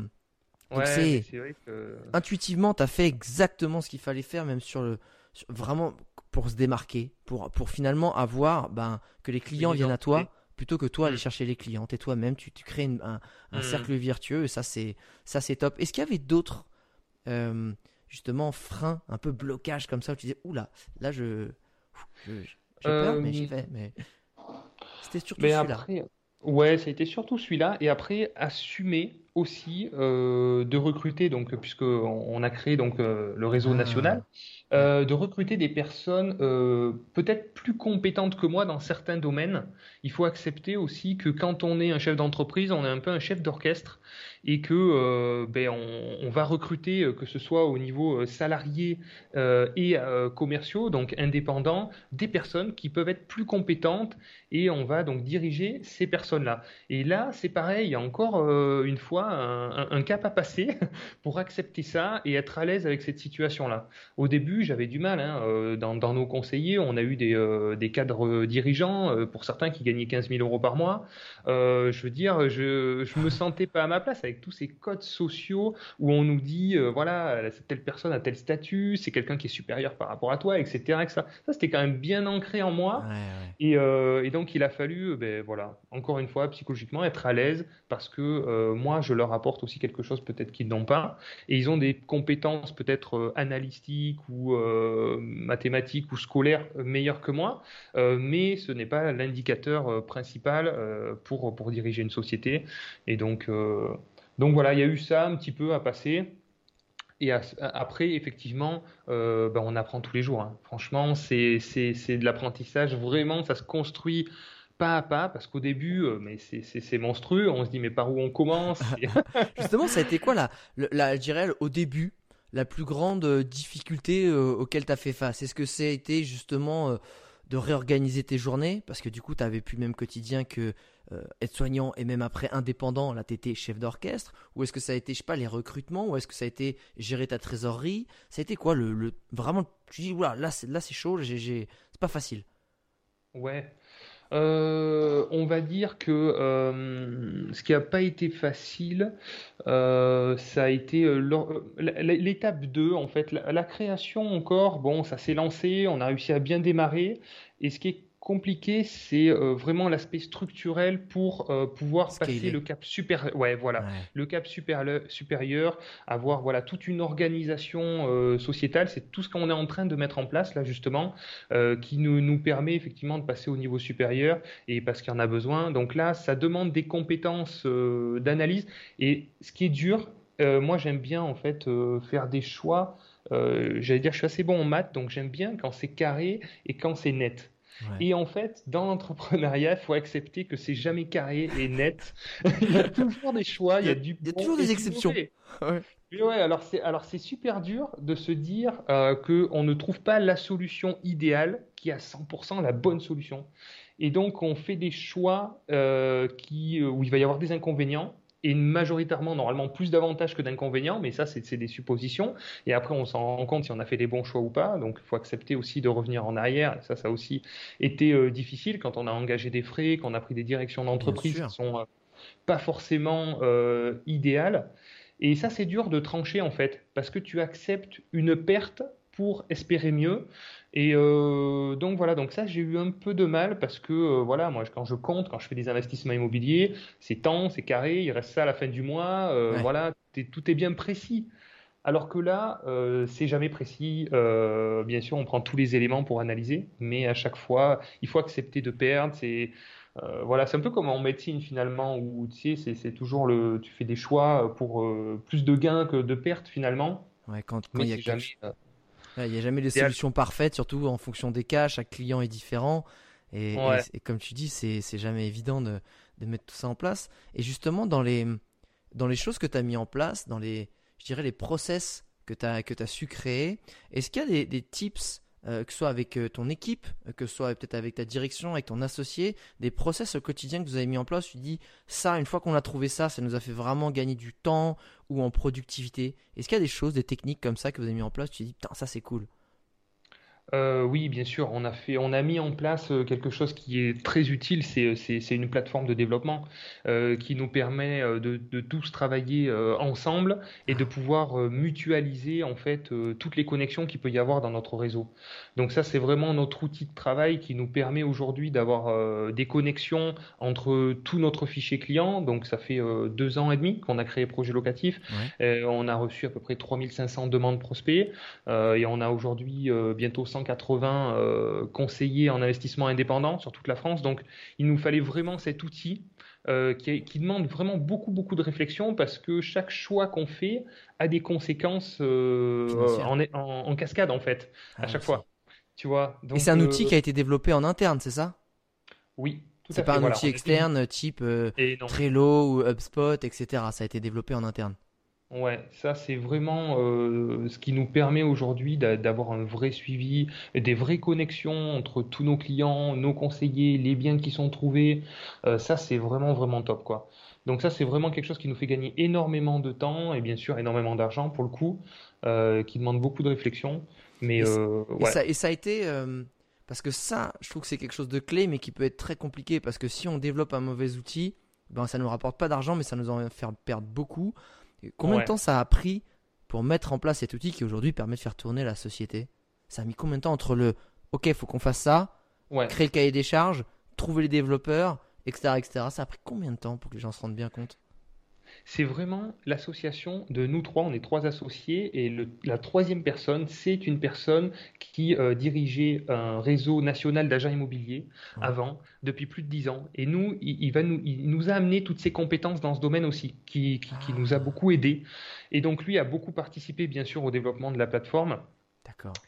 c'est que... intuitivement, tu as fait exactement ce qu'il fallait faire, même sur le vraiment pour se démarquer, pour pour finalement avoir ben que les clients viennent à toi plutôt que toi aller mm. chercher les clients. Et toi-même, tu, tu crées un, un mm. cercle vertueux. Et ça, c'est ça, c'est top. Est-ce qu'il y avait d'autres euh, justement freins, un peu blocage comme ça où tu disais oula, là je j'ai peur, mais j'y euh, vais. Mais c'était surtout celui-là. Ouais, ça a été surtout celui-là. Et après, assumer aussi euh, de recruter, donc puisque on a créé donc euh, le réseau ah. national, euh, de recruter des personnes peut-être plus compétentes que moi dans certains domaines. Il faut accepter aussi que quand on est un chef d'entreprise, on est un peu un chef d'orchestre et que ben, on, on, va recruter, que ce soit au niveau salarié et commerciaux, donc indépendants, des personnes qui peuvent être plus compétentes et on va donc diriger ces personnes-là. Et là, c'est pareil, encore une fois un, un cap à passer *laughs* pour accepter ça et être à l'aise avec cette situation-là. Au début, j'avais du mal. Hein. Euh, dans, nos conseillers, on a eu des, euh, cadres dirigeants, euh, pour certains qui gagnaient 15 000 euros par mois. je veux dire, je ne me sentais pas à ma place avec tous ces codes sociaux où on nous dit, voilà, telle personne a tel statut, c'est quelqu'un qui est supérieur par rapport à toi, etc. Ça, ça c'était quand même bien ancré en moi. Et, donc, il a fallu, ben, voilà, encore une fois, psychologiquement, être à l'aise parce que moi, je leur apporte aussi quelque chose peut-être qu'ils n'ont pas. Et ils ont des compétences peut-être analytiques ou euh, mathématiques ou scolaires meilleurs que moi, euh, mais ce n'est pas l'indicateur euh, principal pour, pour diriger une société. Et donc, donc voilà, il y a eu ça un petit peu à passer. Et après, effectivement, ben, on apprend tous les jours. Hein. Franchement, c'est de l'apprentissage. Vraiment, ça se construit pas à pas, parce qu'au début, mais c'est monstrueux. On se dit, mais par où on commence *laughs* *laughs* Justement, ça a été quoi, là, la, je dirais, au début la plus grande euh, difficulté euh, auquel tu as fait face? Est-ce que été justement euh, de réorganiser tes journées? Parce que du coup, tu avais plus le même quotidien que être soignant et même après indépendant, là tu étais chef d'orchestre. Ou est-ce que ça a été, je sais pas, les recrutements? Ou est-ce que ça a été gérer ta trésorerie? Ça a été quoi le, Vraiment, tu dis, voilà, là c'est chaud, c'est pas facile. Ouais, euh, on va dire que euh, ce qui n'a pas été facile, euh, ça a été l'étape 2, en fait. La, la, création encore, bon, ça s'est lancé, on a réussi à bien démarrer. Et ce qui est compliqué, c'est euh, vraiment l'aspect structurel pour euh, pouvoir passer le cap supérieur. Ouais, voilà, le cap supérieur, avoir voilà toute une organisation euh, sociétale. C'est tout ce qu'on est en train de mettre en place là justement, qui nous, nous permet effectivement de passer au niveau supérieur et parce qu'il y en a besoin. Donc là, ça demande des compétences d'analyse et ce qui est dur. moi, j'aime bien en fait faire des choix j'allais dire, je suis assez bon en maths, donc j'aime bien quand c'est carré et quand c'est net. Et en fait, dans l'entrepreneuriat, il faut accepter que c'est jamais carré et net. *laughs* il y a toujours des choix, il y a, du il y a toujours des exceptions. Ouais. ouais, alors c'est alors c'est super dur de se dire euh, que on ne trouve pas la solution idéale qui a 100% la bonne solution. Et donc on fait des choix euh, qui où il va y avoir des inconvénients et majoritairement normalement plus d'avantages que d'inconvénients, mais ça c'est des suppositions. Et après on s'en rend compte si on a fait les bons choix ou pas. Donc il faut accepter aussi de revenir en arrière. Et ça, ça a aussi été euh, difficile quand on a engagé des frais, qu'on a pris des directions d'entreprise qui sont euh, pas forcément euh, idéales. Et ça c'est dur de trancher en fait, parce que tu acceptes une perte pour espérer mieux. Et euh, donc voilà, donc ça j'ai eu un peu de mal parce que euh, voilà, moi quand je compte, quand je fais des investissements immobiliers, c'est temps, c'est carré, il reste ça à la fin du mois, euh, voilà, tout est bien précis. Alors que là, c'est jamais précis. bien sûr, on prend tous les éléments pour analyser, mais à chaque fois, il faut accepter de perdre. C'est voilà, c'est un peu comme en médecine finalement où tu sais, c'est toujours le, tu fais des choix pour plus de gains que de pertes finalement. Ouais, quand, il y a jamais, il n'y a jamais de solution parfaite, surtout en fonction des cas. Chaque client est différent. Et, comme tu dis, c'est jamais évident de, mettre tout ça en place. Et justement, dans les, dans les choses que tu as mis en place, dans les, je dirais, les process que tu as, que as su créer, est-ce qu'il y a des, des tips euh, que ce soit avec euh, ton équipe, euh, que ce soit peut-être avec ta direction, avec ton associé, des process au quotidien que vous avez mis en place, tu dis ça, une fois qu'on a trouvé ça, ça nous a fait vraiment gagner du temps ou en productivité. Est-ce qu'il y a des choses, des techniques comme ça que vous avez mis en place, tu dis putain ça c'est cool? Euh, oui, bien sûr, on a fait, on a mis en place euh, quelque chose qui est très utile. C'est, euh, une plateforme de développement qui nous permet de, de tous travailler ensemble et de pouvoir mutualiser en fait toutes les connexions qu'il peut y avoir dans notre réseau. Donc ça, c'est vraiment notre outil de travail qui nous permet aujourd'hui d'avoir des connexions entre tout notre fichier client. Donc ça fait deux ans et demi qu'on a créé Projet Locatif. on a reçu à peu près 3500 demandes prospects et on a aujourd'hui bientôt 100 180 euh, conseillers en investissement indépendant sur toute la France. Donc, il nous fallait vraiment cet outil euh, qui, demande vraiment beaucoup, beaucoup de réflexion parce que chaque choix qu'on fait a des conséquences euh, en, cascade, en fait, à ah, chaque fois. Tu vois Et c'est un outil qui a été développé en interne, c'est ça? Oui. C'est pas un outil externe type Trello ou HubSpot, etc. Ça a été développé en interne. Ouais, ça c'est vraiment euh, ce qui nous permet aujourd'hui d'avoir un vrai suivi, des vraies connexions entre tous nos clients, nos conseillers, les biens qui sont trouvés. Euh, ça c'est vraiment vraiment top quoi. Donc ça c'est vraiment quelque chose qui nous fait gagner énormément de temps et bien sûr énormément d'argent pour le coup, euh, qui demande beaucoup de réflexion. Mais et, ça, et ça a été parce que ça, je trouve que c'est quelque chose de clé, mais qui peut être très compliqué parce que si on développe un mauvais outil, ben ça nous rapporte pas d'argent, mais ça nous en fait perdre beaucoup. Combien de temps ça a pris pour mettre en place cet outil qui aujourd'hui permet de faire tourner la société? Ça a mis combien de temps entre le OK, il faut qu'on fasse ça, créer le cahier des charges, trouver les développeurs, etc., etc. Ça a pris combien de temps pour que les gens se rendent bien compte? C'est vraiment l'association de nous trois, on est trois associés, et la troisième personne, c'est une personne qui euh, dirigeait un réseau national d'agents immobiliers avant, depuis plus de dix ans. Et nous, il, va nous, il nous a amené toutes ses compétences dans ce domaine aussi, qui, qui, qui nous a ah. beaucoup aidé. Et donc lui a beaucoup participé, bien sûr, au développement de la plateforme.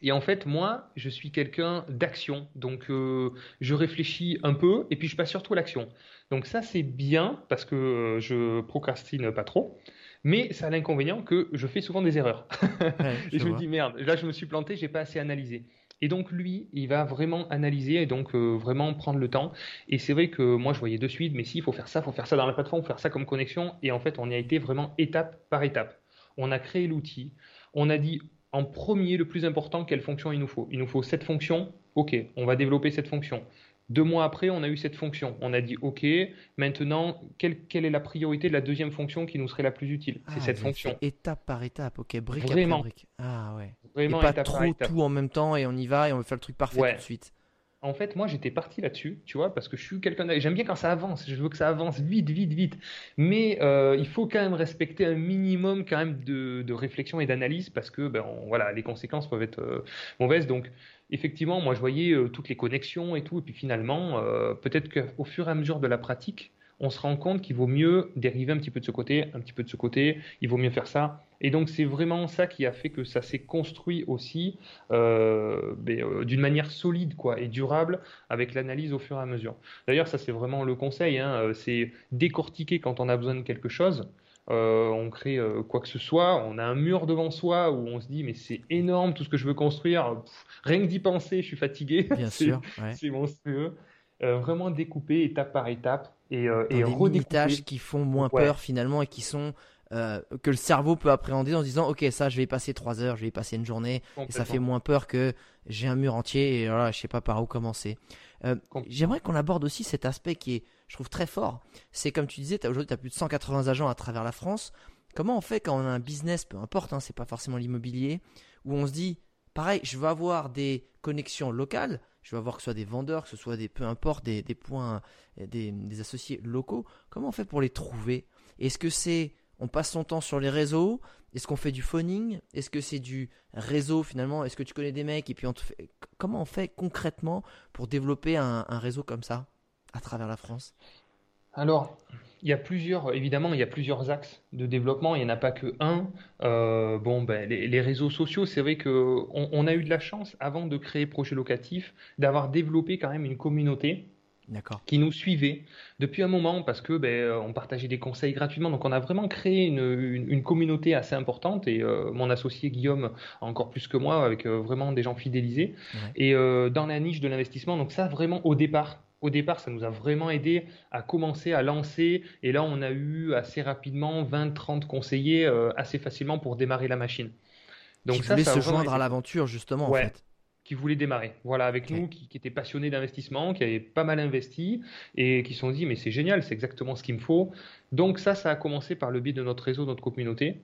Et en fait, moi, je suis quelqu'un d'action. Donc, euh, je réfléchis un peu et puis je passe surtout à l'action. Donc, ça, c'est bien parce que euh, je procrastine pas trop. Mais ça a l'inconvénient que je fais souvent des erreurs. *laughs* et je me dis, merde, là, je me suis planté, j'ai pas assez analysé. Et donc lui, il va vraiment analyser et donc euh, vraiment prendre le temps. Et c'est vrai que moi, je voyais de suite, mais si, il faut faire ça, il faut faire ça dans la plateforme, il faut faire ça comme connexion. Et en fait, on y a été vraiment étape par étape. On a créé l'outil. On a dit, en premier, le plus important, quelle fonction il nous faut Il nous faut cette fonction, ok, on va développer cette fonction. Deux mois après, on a eu cette fonction. On a dit OK, maintenant, quelle, est la priorité de la deuxième fonction qui nous serait la plus utile? C'est ah, cette fonction. Étape par étape, OK, brique Vraiment. après brique. Ah ouais. Vraiment et pas trop tout en même temps et on y va et on veut faire le truc parfait tout de suite. En fait, moi, j'étais parti là-dessus, tu vois, parce que je suis quelqu'un. J'aime bien quand ça avance. Je veux que ça avance vite, vite, vite. Mais euh, il faut quand même respecter un minimum quand même de, réflexion et d'analyse, parce que, ben, voilà, les conséquences peuvent être euh, mauvaises. Donc, effectivement, moi, je voyais euh, toutes les connexions et tout, et puis finalement, peut-être qu'au fur et à mesure de la pratique, on se rend compte qu'il vaut mieux dériver un petit peu de ce côté, un petit peu de ce côté, il vaut mieux faire ça. Et donc c'est vraiment ça qui a fait que ça s'est construit aussi euh, euh, d'une manière solide quoi, et durable avec l'analyse au fur et à mesure. D'ailleurs ça c'est vraiment le conseil, hein, euh, c'est décortiquer quand on a besoin de quelque chose. on crée quoi que ce soit, on a un mur devant soi où on se dit mais c'est énorme tout ce que je veux construire, rien que d'y penser je suis fatigué, Bien *laughs* sûr, c'est monstrueux. vraiment découper étape par étape et, euh, et des tâches qui font moins peur finalement et qui sont euh, que le cerveau peut appréhender en se disant ok ça je vais y passer trois heures je vais y passer une journée et ça fait moins peur que j'ai un mur entier et voilà je sais pas par où commencer. Euh, j'aimerais qu'on aborde aussi cet aspect qui est je trouve très fort. C'est comme tu disais aujourd'hui tu as plus de 180 agents à travers la France. Comment on fait quand on a un business peu importe hein, c'est pas forcément l'immobilier où on se dit pareil je veux avoir des connexions locales je veux avoir que ce soit des vendeurs, que ce soit des peu importe des, points, des, associés locaux. Comment on fait pour les trouver? Est-ce que c'est on passe son temps sur les réseaux? Est-ce qu'on fait du phoning? Est-ce que c'est du réseau finalement? Est-ce que tu connais des mecs et puis comment on fait concrètement pour développer un réseau comme ça à travers la France? Alors, il y a plusieurs, évidemment, il y a plusieurs axes de développement. Il n'y en a pas que un. Euh, bon, ben, les, réseaux sociaux, c'est vrai qu'on on a eu de la chance, avant de créer Projet Locatif, d'avoir développé quand même une communauté qui nous suivait depuis un moment parce que ben, on partageait des conseils gratuitement. Donc on a vraiment créé une, communauté assez importante et euh, mon associé Guillaume encore plus que moi avec euh, vraiment des gens fidélisés. Et dans la niche de l'investissement, donc ça vraiment au départ, au départ, ça nous a vraiment aidé à commencer à lancer. Et là, on a eu assez rapidement 20-30 conseillers euh, assez facilement pour démarrer la machine. Donc qui ça, voulaient se joindre à l'aventure, justement, en fait. Qui voulaient démarrer. Voilà, avec nous, qui, qui, étaient passionnés d'investissement, qui avaient pas mal investi et qui se sont dit, mais c'est génial, c'est exactement ce qu'il me faut. Donc ça, ça a commencé par le biais de notre réseau, notre communauté.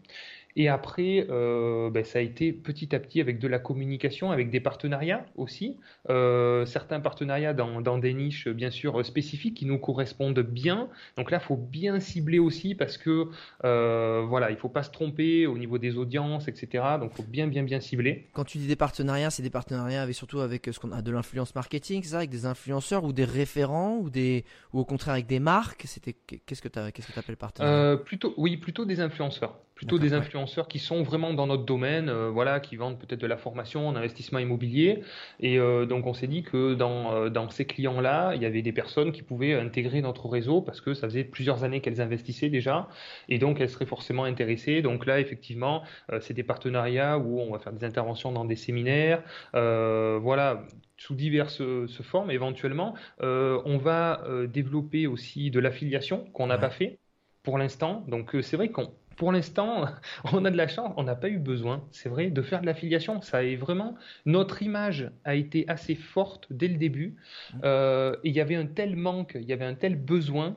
Et après, euh, ben, ça a été petit à petit avec de la communication, avec des partenariats aussi. Euh, certains partenariats dans, des niches, bien sûr, spécifiques qui nous correspondent bien. Donc là, il faut bien cibler aussi parce que, euh, voilà, il ne faut pas se tromper au niveau des audiences, etc. Donc il faut bien, bien, bien cibler. Quand tu dis des partenariats, c'est des partenariats avec, surtout avec ce qu'on a de l'influence marketing, ça, avec des influenceurs ou des référents ou, des, ou au contraire avec des marques? C'était Qu'est-ce que tu qu'est-ce que appelles partenariat plutôt, Oui, plutôt des influenceurs plutôt des influenceurs qui sont vraiment dans notre domaine, euh, voilà, qui vendent peut-être de la formation en investissement immobilier. Et euh, donc on s'est dit que dans, euh, dans ces clients-là, il y avait des personnes qui pouvaient intégrer notre réseau parce que ça faisait plusieurs années qu'elles investissaient déjà, et donc elles seraient forcément intéressées. Donc là, effectivement, c'est des partenariats où on va faire des interventions dans des séminaires, voilà, sous diverses formes éventuellement. on va développer aussi de l'affiliation qu'on n'a pas fait pour l'instant. Donc c'est vrai qu'on pour l'instant, *laughs* on a de la chance, on n'a pas eu besoin, c'est vrai, de faire de l'affiliation. Ça est vraiment, notre image a été assez forte dès le début. Mmh. Euh, et il y avait un tel manque, il y avait un tel besoin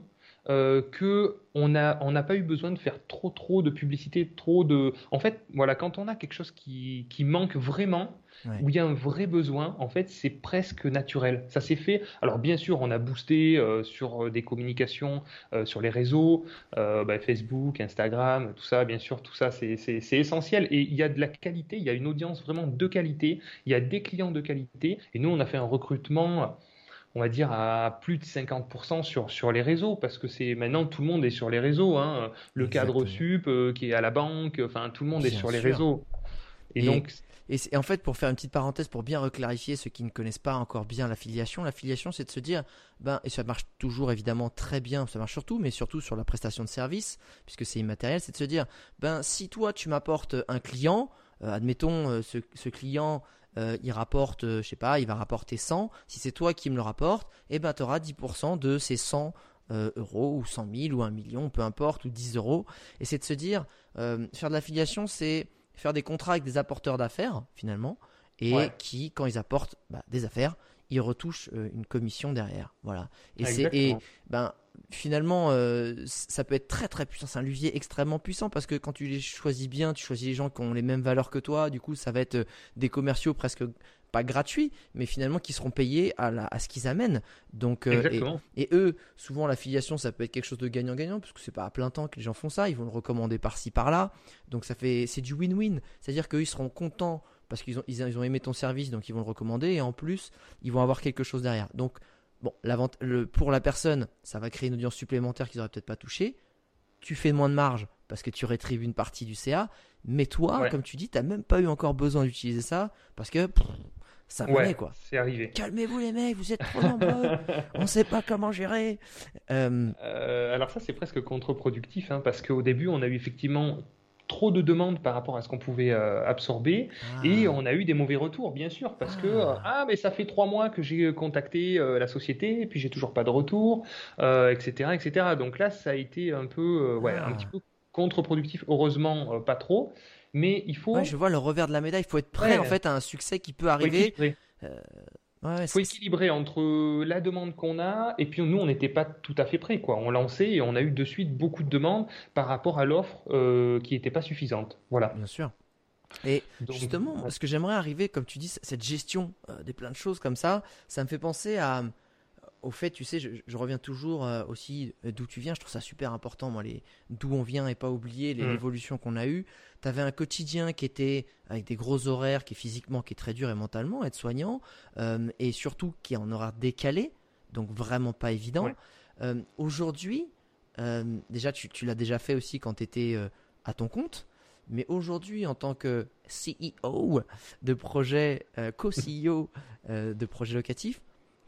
euh, que on n'a on pas eu besoin de faire trop trop de publicité, trop de. En fait, voilà, quand on a quelque chose qui, qui manque vraiment, où il y a un vrai besoin, en fait, c'est presque naturel. Ça s'est fait. Alors bien sûr, on a boosté euh, sur euh, des communications, euh, sur les réseaux, bah, Facebook, Instagram, tout ça. Bien sûr, tout ça, c'est essentiel. Et il y a de la qualité. Il y a une audience vraiment de qualité. Il y a des clients de qualité. Et nous, on a fait un recrutement on va dire à plus de 50% sur, sur les réseaux parce que c'est maintenant tout le monde est sur les réseaux hein. le cadre sup qui est à la banque enfin tout le monde est sur les réseaux et donc et, en fait, pour faire une petite parenthèse, pour bien reclarifier ceux qui ne connaissent pas encore bien l'affiliation, l'affiliation, c'est de se dire, ben, et ça marche toujours évidemment très bien, ça marche surtout, mais surtout sur la prestation de service, puisque c'est immatériel, c'est de se dire, ben, si toi tu m'apportes un client, euh, admettons euh, ce, client, euh, il rapporte, je sais pas, il va rapporter 100, si c'est toi qui me le rapporte, eh ben, tu auras 10% de ces 100 euros ou 100 000 ou 1 million, peu importe, ou 10 euros. Et c'est de se dire, faire de l'affiliation, c'est faire des contrats avec des apporteurs d'affaires finalement, et qui, quand ils apportent bah, des affaires, ils retouchent euh, une commission derrière. Voilà. Et c'est et ben finalement euh, ça peut être très très puissant. C'est un levier extrêmement puissant parce que quand tu les choisis bien, tu choisis les gens qui ont les mêmes valeurs que toi. Du coup, ça va être euh, des commerciaux presque pas gratuits, mais finalement qui seront payés à, la, à ce qu'ils amènent. Donc, et, et, eux, souvent l'affiliation, ça peut être quelque chose de gagnant-gagnant, parce que c'est pas à plein temps que les gens font ça, ils vont le recommander par-ci par-là. Donc ça fait, c'est du win-win. C'est-à-dire qu'eux, ils seront contents parce qu'ils ont, ils, ont aimé ton service, donc ils vont le recommander, et en plus, ils vont avoir quelque chose derrière. Donc bon, le, pour la personne, ça va créer une audience supplémentaire qu'ils n'auraient peut-être pas touché. Tu fais moins de marge parce que tu rétribues une partie du CA. Mais toi, comme tu dis, tu n'as même pas eu encore besoin d'utiliser ça parce que ça venait quoi. C'est arrivé. Calmez-vous les mecs, vous êtes trop nombreux, on ne sait pas comment gérer. Euh, euh, alors ça c'est presque contre-productif hein, parce qu'au début on a eu effectivement trop de demandes par rapport à ce qu'on pouvait euh, absorber ah. et on a eu des mauvais retours bien sûr parce que ah. ah mais ça fait trois mois que j'ai contacté la société et puis j'ai toujours pas de retour etc etc donc là ça a été un peu ouais un ah. petit peu contre-productif heureusement pas trop mais il faut. je vois le revers de la médaille. Il faut être prêt en fait à un succès qui peut arriver. Il faut équilibrer entre la demande qu'on a et puis nous on n'était pas tout à fait prêts quoi. On lançait et on a eu de suite beaucoup de demandes par rapport à l'offre euh, qui n'était pas suffisante. Voilà. Bien sûr. Et justement, ce que j'aimerais arriver, comme tu dis, cette gestion euh, des plein de choses comme ça, ça me fait penser à au fait, tu sais, je, reviens toujours euh, aussi euh, d'où tu viens. Je trouve ça super important, moi, les d'où on vient et pas oublier les, mm. évolutions qu'on a eues. Tu avais un quotidien qui était avec des gros horaires, qui est physiquement, qui est très dur et mentalement, être soignant, euh, et surtout qui est en horaire décalé, donc vraiment pas évident. aujourd'hui, déjà, tu, tu l'as déjà fait aussi quand tu étais à ton compte. Mais aujourd'hui, en tant que CEO de projet, co-CEO de projet locatif,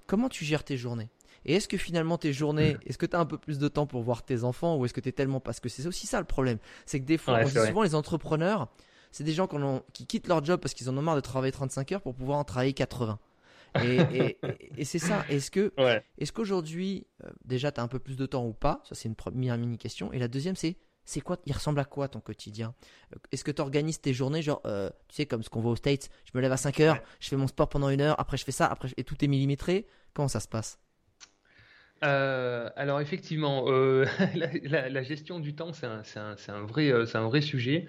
comment tu gères tes journées? Et est-ce que finalement tes journées, est-ce que tu as un peu plus de temps pour voir tes enfants ou est-ce que tu es tellement parce que c'est aussi ça le problème, c'est que des fois on dit souvent les entrepreneurs, c'est des gens qui, quittent leur job parce qu'ils en ont marre de travailler 35 heures pour pouvoir en travailler 80. *laughs* Et, c'est ça. Est-ce que, est-ce qu'aujourd'hui, euh, déjà, tu as un peu plus de temps ou pas? Ça, c'est une première mini question. Et la deuxième, c'est c'est quoi Il ressemble à quoi ton quotidien? Euh, Est-ce que tu organises tes journées, genre, euh, tu sais, comme ce qu'on voit aux States, je me lève à 5 heures, je fais mon sport pendant une heure, après je fais ça, après et tout est millimétré? Comment ça se passe? Euh, alors effectivement, *laughs* la, gestion du temps, c'est un, vrai, c'est un vrai sujet.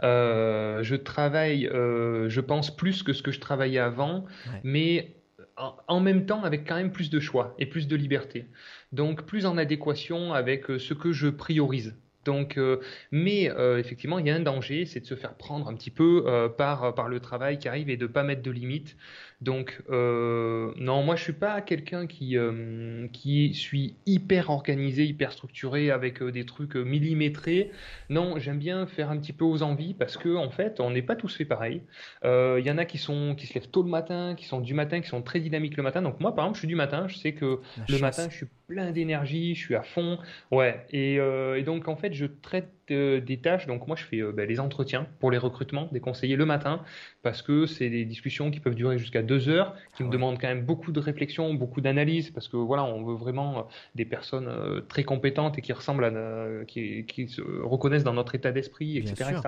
je travaille, je pense plus que ce que je travaillais avant, mais en, même temps avec quand même plus de choix et plus de liberté. Donc plus en adéquation avec ce que je priorise. Donc, euh, mais euh, effectivement, il y a un danger, c'est de se faire prendre un petit peu euh, par, par le travail qui arrive et de ne pas mettre de limites. Donc, euh, non, moi, je suis pas quelqu'un qui, euh, qui suis hyper organisé, hyper structuré avec euh, des trucs millimétrés. Non, j'aime bien faire un petit peu aux envies parce que, en fait, on n'est pas tous fait pareil. Il y en a qui, sont, qui se lèvent tôt le matin, qui sont du matin, qui sont très dynamiques le matin. Donc, moi, par exemple, je suis du matin. Je sais que le matin, je suis plein d'énergie, je suis à fond. Ouais. Et, et donc, en fait, je traite des tâches. Donc moi, je fais ben, les entretiens pour les recrutements des conseillers le matin parce que c'est des discussions qui peuvent durer jusqu'à deux heures, qui me demandent quand même beaucoup de réflexion, beaucoup d'analyse parce que voilà, on veut vraiment euh, des personnes euh, très compétentes et qui ressemblent à, qui, qui, se reconnaissent dans notre état d'esprit, etc.,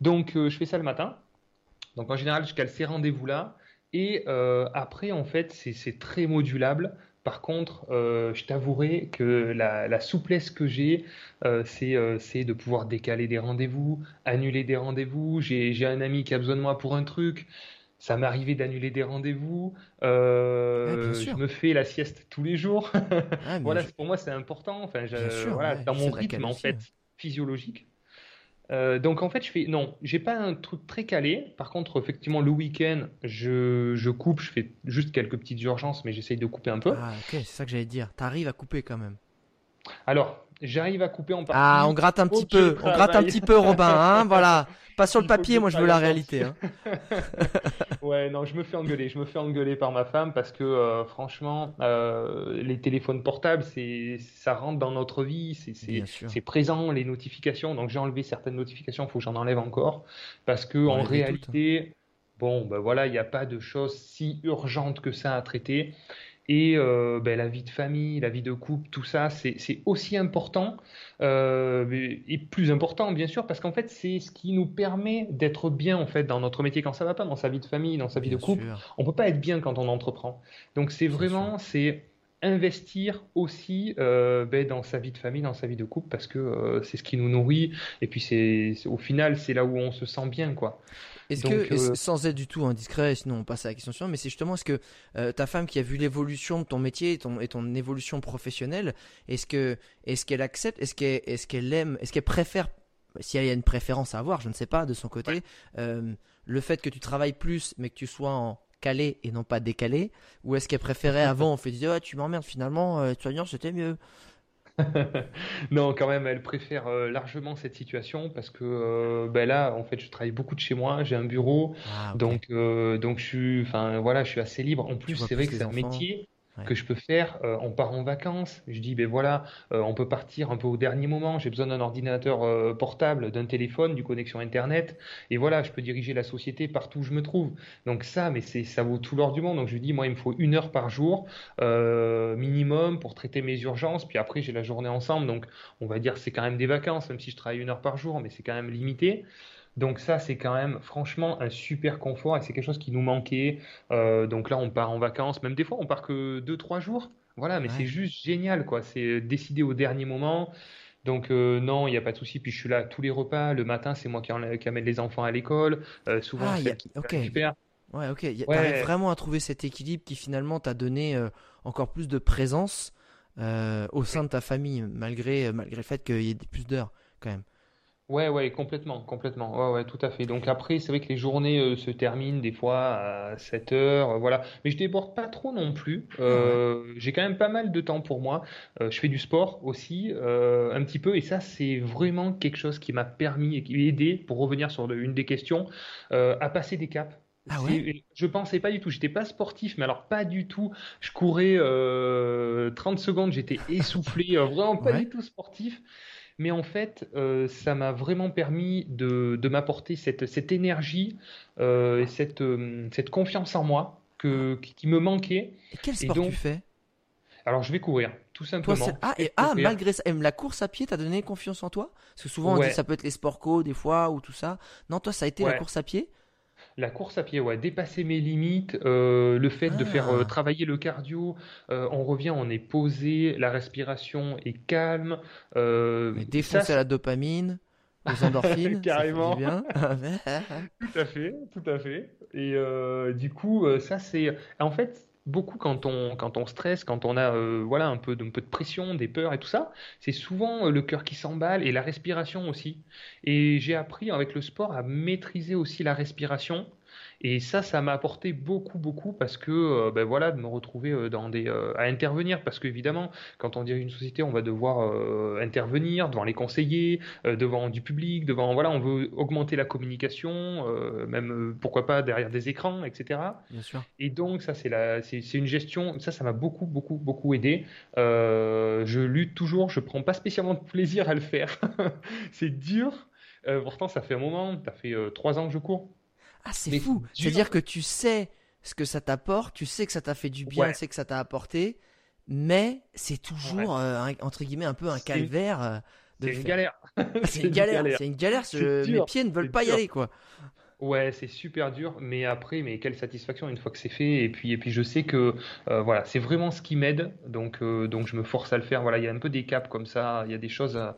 Donc je fais ça le matin. Donc en général, je cale ces rendez-vous-là. Et après, en fait, c'est très modulable. Par contre, euh, je t'avouerai que la, souplesse que j'ai, euh, euh, c'est de pouvoir décaler des rendez-vous, annuler des rendez-vous. J'ai un ami qui a besoin de moi pour un truc. Ça m'est arrivé d'annuler des rendez-vous. je me fais la sieste tous les jours. *laughs* voilà, pour moi, c'est important. Enfin, dans mon rythme en fait physiologique. Euh, donc en fait, je fais non, j'ai pas un truc très calé. Par contre, effectivement, le week-end, je, je, coupe, je fais juste quelques petites urgences, mais j'essaye de couper un peu. Ah ok, c'est ça que j'allais dire. T'arrives à couper quand même. Alors, j'arrive à couper en partie. Ah, on gratte un petit peu, on gratte un petit peu, Robin, hein, voilà. Pas sur le papier, moi je veux la réalité. Hein. *laughs* ouais, non, je me fais engueuler, je me fais engueuler par ma femme parce que euh, franchement, euh, les téléphones portables, c'est, ça rentre dans notre vie, c'est, c'est, présent, les notifications. Donc j'ai enlevé certaines notifications, il faut que j'en enlève encore parce que en réalité, bon, ben voilà, il n'y a pas de choses si urgentes que ça à traiter. Et euh, ben, la vie de famille, la vie de couple, tout ça, c'est aussi important euh, et plus important bien sûr parce qu'en fait c'est ce qui nous permet d'être bien en fait dans notre métier quand ça va pas, dans sa vie de famille, dans sa vie de couple. On peut pas être bien quand on entreprend. Donc c'est vraiment c'est investir aussi euh, ben, dans sa vie de famille, dans sa vie de couple, parce que c'est ce qui nous nourrit, et puis c'est au final c'est là où on se sent bien, quoi. Est-ce que, euh, sans être du tout indiscret, sinon on passe à la question suivante, mais c'est justement est-ce que euh, ta femme qui a vu l'évolution de ton métier et ton, et ton évolution professionnelle, est-ce que est-ce qu'elle accepte, est-ce qu'elle est-ce qu'elle aime, est-ce qu'elle préfère, si elle y a une préférence à avoir, je ne sais pas de son côté, euh, le fait que tu travailles plus mais que tu sois en calé et non pas décalé Ou est-ce qu'elle préférait *laughs* avant, on fait dire ah, tu m'emmerdes finalement, euh, soignant c'était mieux *laughs* non, quand même, elle préfère euh, largement cette situation parce que euh, ben là, en fait, je travaille beaucoup de chez moi, j'ai un bureau, Ah, donc euh, donc je suis, enfin voilà, je suis assez libre. En plus, c'est vrai que c'est un métier Que je peux faire. euh, on part en vacances, je dis ben voilà, euh, on peut partir un peu au dernier moment. J'ai besoin d'un ordinateur euh, portable, d'un téléphone, d'une connexion internet, et voilà, je peux diriger la société partout où je me trouve. Donc ça, mais c'est ça vaut tout l'or du monde. Donc je lui dis moi, il me faut une heure par jour euh, minimum pour traiter mes urgences. Puis après, j'ai la journée ensemble. Donc, on va dire c'est quand même des vacances, même si je travaille une heure par jour, mais c'est quand même limité. Donc ça, c'est quand même franchement un super confort et c'est quelque chose qui nous manquait. Euh, donc là, on part en vacances, même des fois, on part que deux, trois jours. Voilà, mais Ouais. c'est juste génial, quoi. C'est décidé au dernier moment. Donc euh, non, il n'y a pas de souci. Puis je suis là tous les repas. Le matin, c'est moi qui, en- qui amène les enfants à l'école. Euh, souvent, Ah, a- elle qui ok. récupère. Ouais, ok. Y a- Ouais. T'arrives vraiment à trouver cet équilibre qui finalement t'a donné euh, encore plus de présence au sein de ta famille, malgré, malgré le fait qu'il y ait plus d'heures, quand même. Ouais, ouais, complètement, complètement. Ouais, ouais, tout à fait. Donc après, c'est vrai que les journées euh, se terminent des fois à 7 heures, euh, voilà. Mais je déborde pas trop non plus. Euh, j'ai quand même pas mal de temps pour moi. Je fais du sport aussi, un petit peu, et ça, c'est vraiment quelque chose qui m'a permis et qui m'a aidé, pour revenir sur le- une des questions, à passer des caps. Ah ouais? Je pensais pas du tout. J'étais pas sportif, mais alors pas du tout. Je courais euh, 30 secondes, j'étais essoufflé, vraiment pas Ouais. du tout sportif. Mais en fait, euh, ça m'a vraiment permis de, de m'apporter cette, cette énergie euh, et cette, euh, cette confiance en moi que, qui, me manquait. Et quel Et sport donc, tu fais? Alors, je vais courir, tout simplement. ah, et, ah, malgré ça, la course à pied t'a donné confiance en toi? Parce que souvent on Ouais. dit ça peut être les sports co des fois ou tout ça. Non, toi ça a été la course à pied? La course à pied, ouais, dépasser mes limites, euh, le fait de faire euh, Ah. travailler le cardio, euh, on revient, on est posé, la respiration est calme. Mais ça, défoncer la dopamine, les endorphines, Carrément. ça bien. *laughs* Tout à fait, tout à fait. Et du coup, ça c'est, en fait, beaucoup quand on quand on stresse, quand on a euh, voilà un peu de, un peu de pression, des peurs et tout ça, c'est souvent euh, le cœur qui s'emballe et la respiration aussi. Et j'ai appris avec le sport à maîtriser aussi la respiration. Et ça, ça m'a apporté beaucoup, beaucoup parce que, euh, ben voilà, de me retrouver euh, dans des, euh, à intervenir parce qu'évidemment, quand on dirige une société, on va devoir intervenir devant les conseillers, devant du public, devant, voilà, on veut augmenter la communication, même pourquoi pas derrière des écrans, etc. Bien sûr. Et donc ça c'est la, c'est, c'est une gestion, ça ça m'a beaucoup beaucoup beaucoup aidé. Euh, je lutte toujours, je prends pas spécialement de plaisir à le faire. *laughs* c'est dur. Euh, pourtant ça fait un moment, ça fait euh, trois ans que je cours. Ah, c'est fou. C'est-à-dire que tu sais ce que ça t'apporte, tu sais que ça t'a fait du bien, Ouais. tu sais que ça t'a apporté, mais c'est toujours, euh, un- entre guillemets, un peu un calvaire. euh, de C'est une *laughs* galère. C'est une galère, c'est une galère. Mes pieds ne veulent pas y aller, quoi. Ouais, c'est super dur, mais après, mais quelle satisfaction une fois que c'est fait. Et puis, et puis je sais que euh, voilà, c'est vraiment ce qui m'aide, donc euh, donc je me force à le faire. Voilà, il y a un peu des caps comme ça, il y a des choses, à,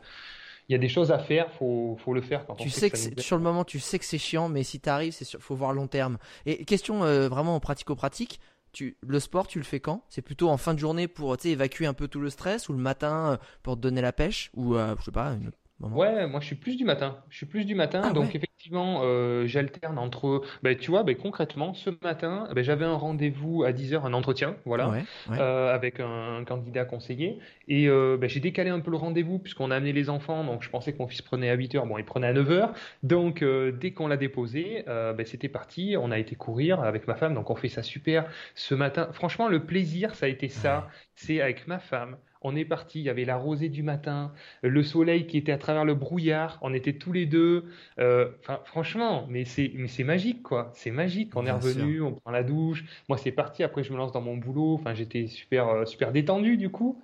il y a des choses à faire, faut faut le faire quand on Tu sait sais que c'est- sur le moment, tu sais que c'est chiant, mais si t'arrives, c'est sûr, faut voir long terme. Et question euh, vraiment pratico-pratique, tu, le sport, tu le fais quand? C'est plutôt en fin de journée pour tu évacuer un peu tout le stress, ou le matin euh, pour te donner la pêche, ou euh, je sais pas, Ouais, moi je suis plus du matin. Je suis plus du matin, Ah donc ouais. effectivement, euh, j'alterne entre. Ben, tu vois, ben, concrètement, ce matin, ben, j'avais un rendez-vous à 10h, un entretien, voilà, Ouais, ouais. euh, avec un, un candidat conseiller. Et euh, ben, j'ai décalé un peu le rendez-vous puisqu'on a amené les enfants, donc je pensais que mon fils prenait à 8h, bon, il prenait à 9h. Donc euh, dès qu'on l'a déposé, c'était parti, on a été courir avec ma femme, donc on fait ça super. Ce matin, franchement, le plaisir, ça a été ça. C'est avec ma femme. On est parti, il y avait la rosée du matin, le soleil qui était à travers le brouillard, on était tous les deux. Euh, franchement, mais c'est mais c'est magique quoi. C'est magique. On est revenu, on prend la douche. Moi, c'est parti. Après, je me lance dans mon boulot. Enfin, j'étais super euh, super détendu du coup.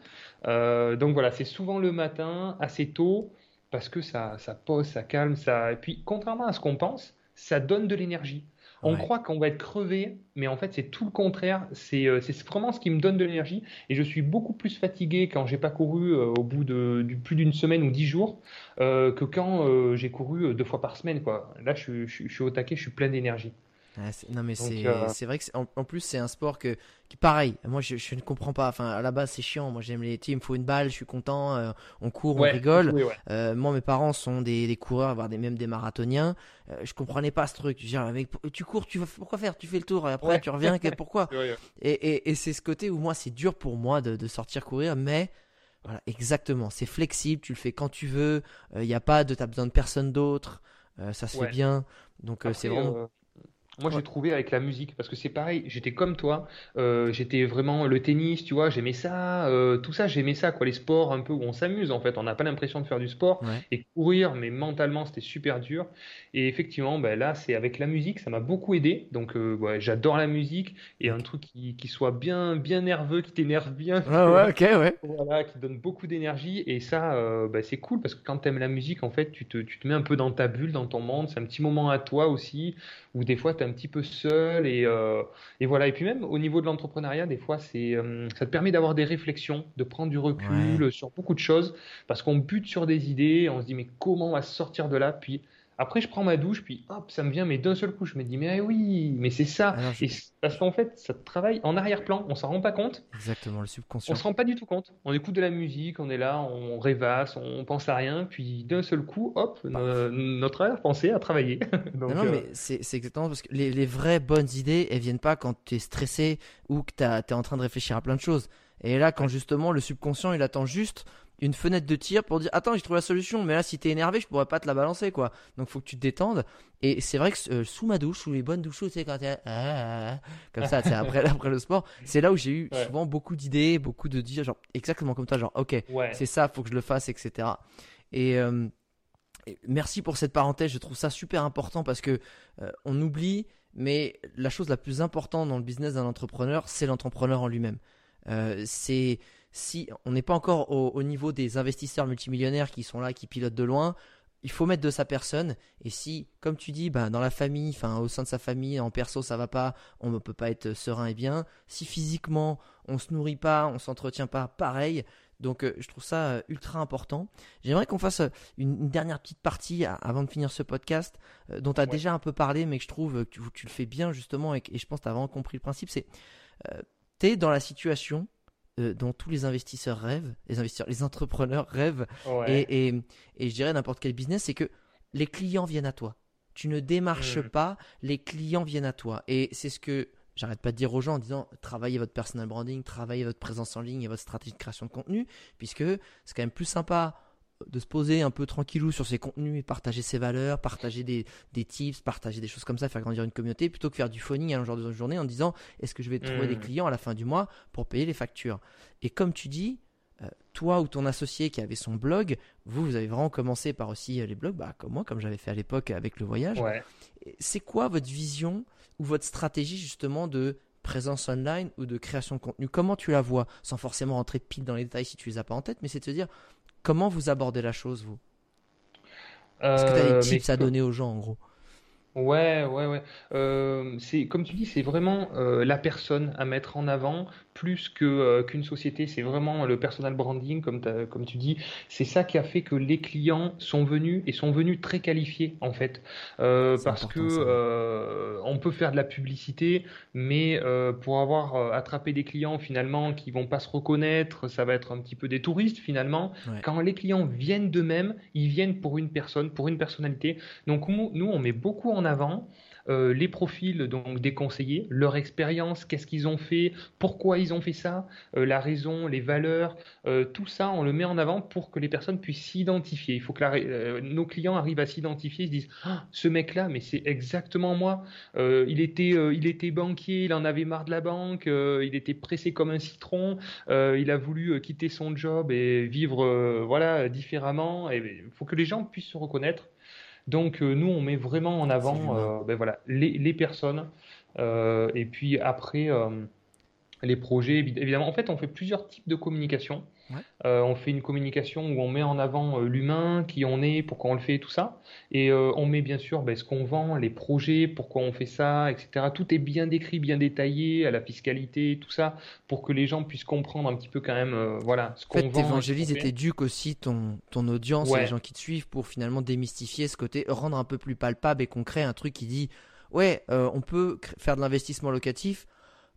Euh, donc voilà, c'est souvent le matin, assez tôt, parce que ça ça pose, ça calme, ça. Et puis, contrairement à ce qu'on pense, ça donne de l'énergie. On Ouais. croit qu'on va être crevé, mais en fait c'est tout le contraire. C'est euh, c'est vraiment ce qui me donne de l'énergie. Et je suis beaucoup plus fatigué quand j'ai pas couru euh, au bout de plus d'une semaine ou dix jours euh, que quand euh, j'ai couru deux fois par semaine. Quoi. Là je, je, je suis au taquet, je suis plein d'énergie. Non mais euh, c'est vrai que en, plus c'est un sport que qui pareil moi je, je, ne comprends pas. Enfin à la base c'est chiant. Moi j'aime les me faut une balle je suis content euh, on court on rigole. euh, moi mes parents sont des, des coureurs voire des même des marathoniens. Je comprenais pas ce truc. Je disais, tu cours tu vas pourquoi faire? Tu fais le tour et après tu reviens *laughs* pourquoi? Et, et, et c'est ce côté où moi c'est dur pour moi de, de sortir courir mais voilà exactement. C'est flexible tu le fais quand tu veux. Il n'y a pas de t'as besoin de personne d'autre. Ça se fait bien. Donc c'est vraiment moi, j'ai trouvé avec la musique, parce que c'est pareil, j'étais comme toi, euh, j'étais vraiment le tennis, tu vois, j'aimais ça, euh, tout ça, j'aimais ça, quoi, les sports un peu où on s'amuse en fait, on n'a pas l'impression de faire du sport et courir, mais mentalement c'était super dur. Et effectivement, ben, là, c'est avec la musique, ça m'a beaucoup aidé, donc euh, ouais, j'adore la musique et un truc qui, qui, soit bien, bien nerveux, qui t'énerve bien, ah ouais, ok, ouais. *laughs* voilà, qui donne beaucoup d'énergie. Et ça, ben, c'est cool parce que quand tu aimes la musique, en fait, tu te, tu te mets un peu dans ta bulle, dans ton monde, c'est un petit moment à toi aussi, où des fois tu un petit peu seul et, euh, et, voilà. Et puis même au niveau de l'entrepreneuriat, des fois, c'est, euh, ça te permet d'avoir des réflexions, de prendre du recul sur beaucoup de choses parce qu'on bute sur des idées, on se dit mais comment on va sortir de là? Puis après, je prends ma douche, puis hop, ça me vient, mais d'un seul coup, je me dis, mais oui, mais c'est ça. Ah parce qu'en fait, ça travaille en arrière-plan, on s'en rend pas compte. Exactement, le subconscient. On se rend pas du tout compte. On écoute de la musique, on est là, on rêvasse, on pense à rien, puis d'un seul coup, hop, notre arrière-pensée a travaillé. *laughs* non, euh, mais c'est exactement parce que les, les, vraies bonnes idées, elles viennent pas quand tu es stressé ou que tu es en train de réfléchir à plein de choses. Et là, quand justement le subconscient, il attend juste une fenêtre de tir pour dire attends j'ai trouvé la solution mais là si t'es énervé je pourrais pas te la balancer quoi. Donc faut que tu te détendes. Et c'est vrai que euh, sous ma douche sous les bonnes douches tu sais quand t'es ah, ah, ah, comme ça après *laughs* après le sport c'est là où j'ai eu souvent beaucoup d'idées beaucoup de dire genre exactement comme toi genre ok c'est ça faut que je le fasse etc euh, et, merci pour cette parenthèse je trouve ça super important parce que euh, on oublie mais la chose la plus importante dans le business d'un entrepreneur c'est l'entrepreneur en lui-même. C'est si on n'est pas encore au, niveau des investisseurs multimillionnaires qui sont là, qui pilotent de loin, il faut mettre de sa personne. Et si, comme tu dis, bah, dans la famille, enfin au sein de sa famille, en perso, ça va pas, on ne peut pas être serein et bien. Si physiquement, on se nourrit pas, on s'entretient pas, pareil. Donc euh, je trouve ça euh, ultra important. J'aimerais qu'on fasse euh, une, dernière petite partie avant de finir ce podcast, dont tu as déjà un peu parlé, mais que je trouve que tu, le fais bien justement et, et je pense que tu as vraiment compris le principe. C'est, tu es dans la situation euh, dont tous les investisseurs rêvent, les investisseurs, les entrepreneurs rêvent, et, et, et, je dirais n'importe quel business, c'est que les clients viennent à toi. Tu ne démarches mm. pas, les clients viennent à toi. Et c'est ce que j'arrête pas de dire aux gens en disant travaillez votre personal branding, travaillez votre présence en ligne et votre stratégie de création de contenu, puisque c'est quand même plus sympa de se poser un peu tranquillou sur ses contenus et partager ses valeurs, partager des, des tips, partager des choses comme ça, faire grandir une communauté, plutôt que faire du phoning à l'heure de journée en disant est-ce que je vais trouver des hmm. clients à la fin du mois pour payer les factures? Et comme tu dis, euh, toi ou ton associé qui avait son blog, vous, vous avez vraiment commencé par aussi euh, les blogs, bah, comme moi, comme j'avais fait à l'époque avec le voyage. C'est quoi votre vision ou votre stratégie justement de présence online ou de création de contenu? Comment tu la vois? Sans forcément rentrer pile dans les détails si tu les as pas en tête, mais c'est de te dire Comment vous abordez la chose, vous? Est-ce que tu as des euh, tips à donner aux gens, en gros. Ouais, ouais, ouais. Euh, c'est comme tu dis, c'est vraiment euh, la personne à mettre en avant plus que euh, qu'une société. C'est vraiment le personal branding, comme comme tu dis. C'est ça qui a fait que les clients sont venus et sont venus très qualifiés en fait, parce que on peut faire de la publicité, mais pour avoir attrapé des clients finalement qui vont pas se reconnaître, ça va être un petit peu des touristes finalement. Quand les clients viennent d'eux-mêmes, ils viennent pour une personne, pour une personnalité. Donc nous, on met beaucoup en avant euh, les profils donc des conseillers, leur expérience, qu'est-ce qu'ils ont fait, pourquoi ils ont fait ça, euh, la raison, les valeurs, euh, tout ça, on le met en avant pour que les personnes puissent s'identifier. Il faut que nos clients arrivent à s'identifier, se disent ah, ce mec-là, mais c'est exactement moi. il était, il était banquier, il en avait marre de la banque, il était pressé comme un citron, il a voulu quitter son job et vivre voilà différemment. Il faut que les gens puissent se reconnaître donc euh, nous, on met vraiment en avant euh, ben voilà, les, les personnes. Euh, et puis après, les projets, évidemment. En fait, on fait plusieurs types de communication. Euh, on fait une communication où on met en avant euh, l'humain, qui on est, pourquoi on le fait, tout ça. Et euh, on met bien sûr ben, ce qu'on vend, les projets, pourquoi on fait ça, etc. Tout est bien décrit, bien détaillé, à la fiscalité, tout ça, pour que les gens puissent comprendre un petit peu quand même, voilà, ce qu'on vend. En fait, et t'éduques aussi ton, ton audience les gens qui te suivent pour finalement démystifier ce côté, rendre un peu plus palpable et concret un truc qui dit ouais, euh, on peut faire de l'investissement locatif.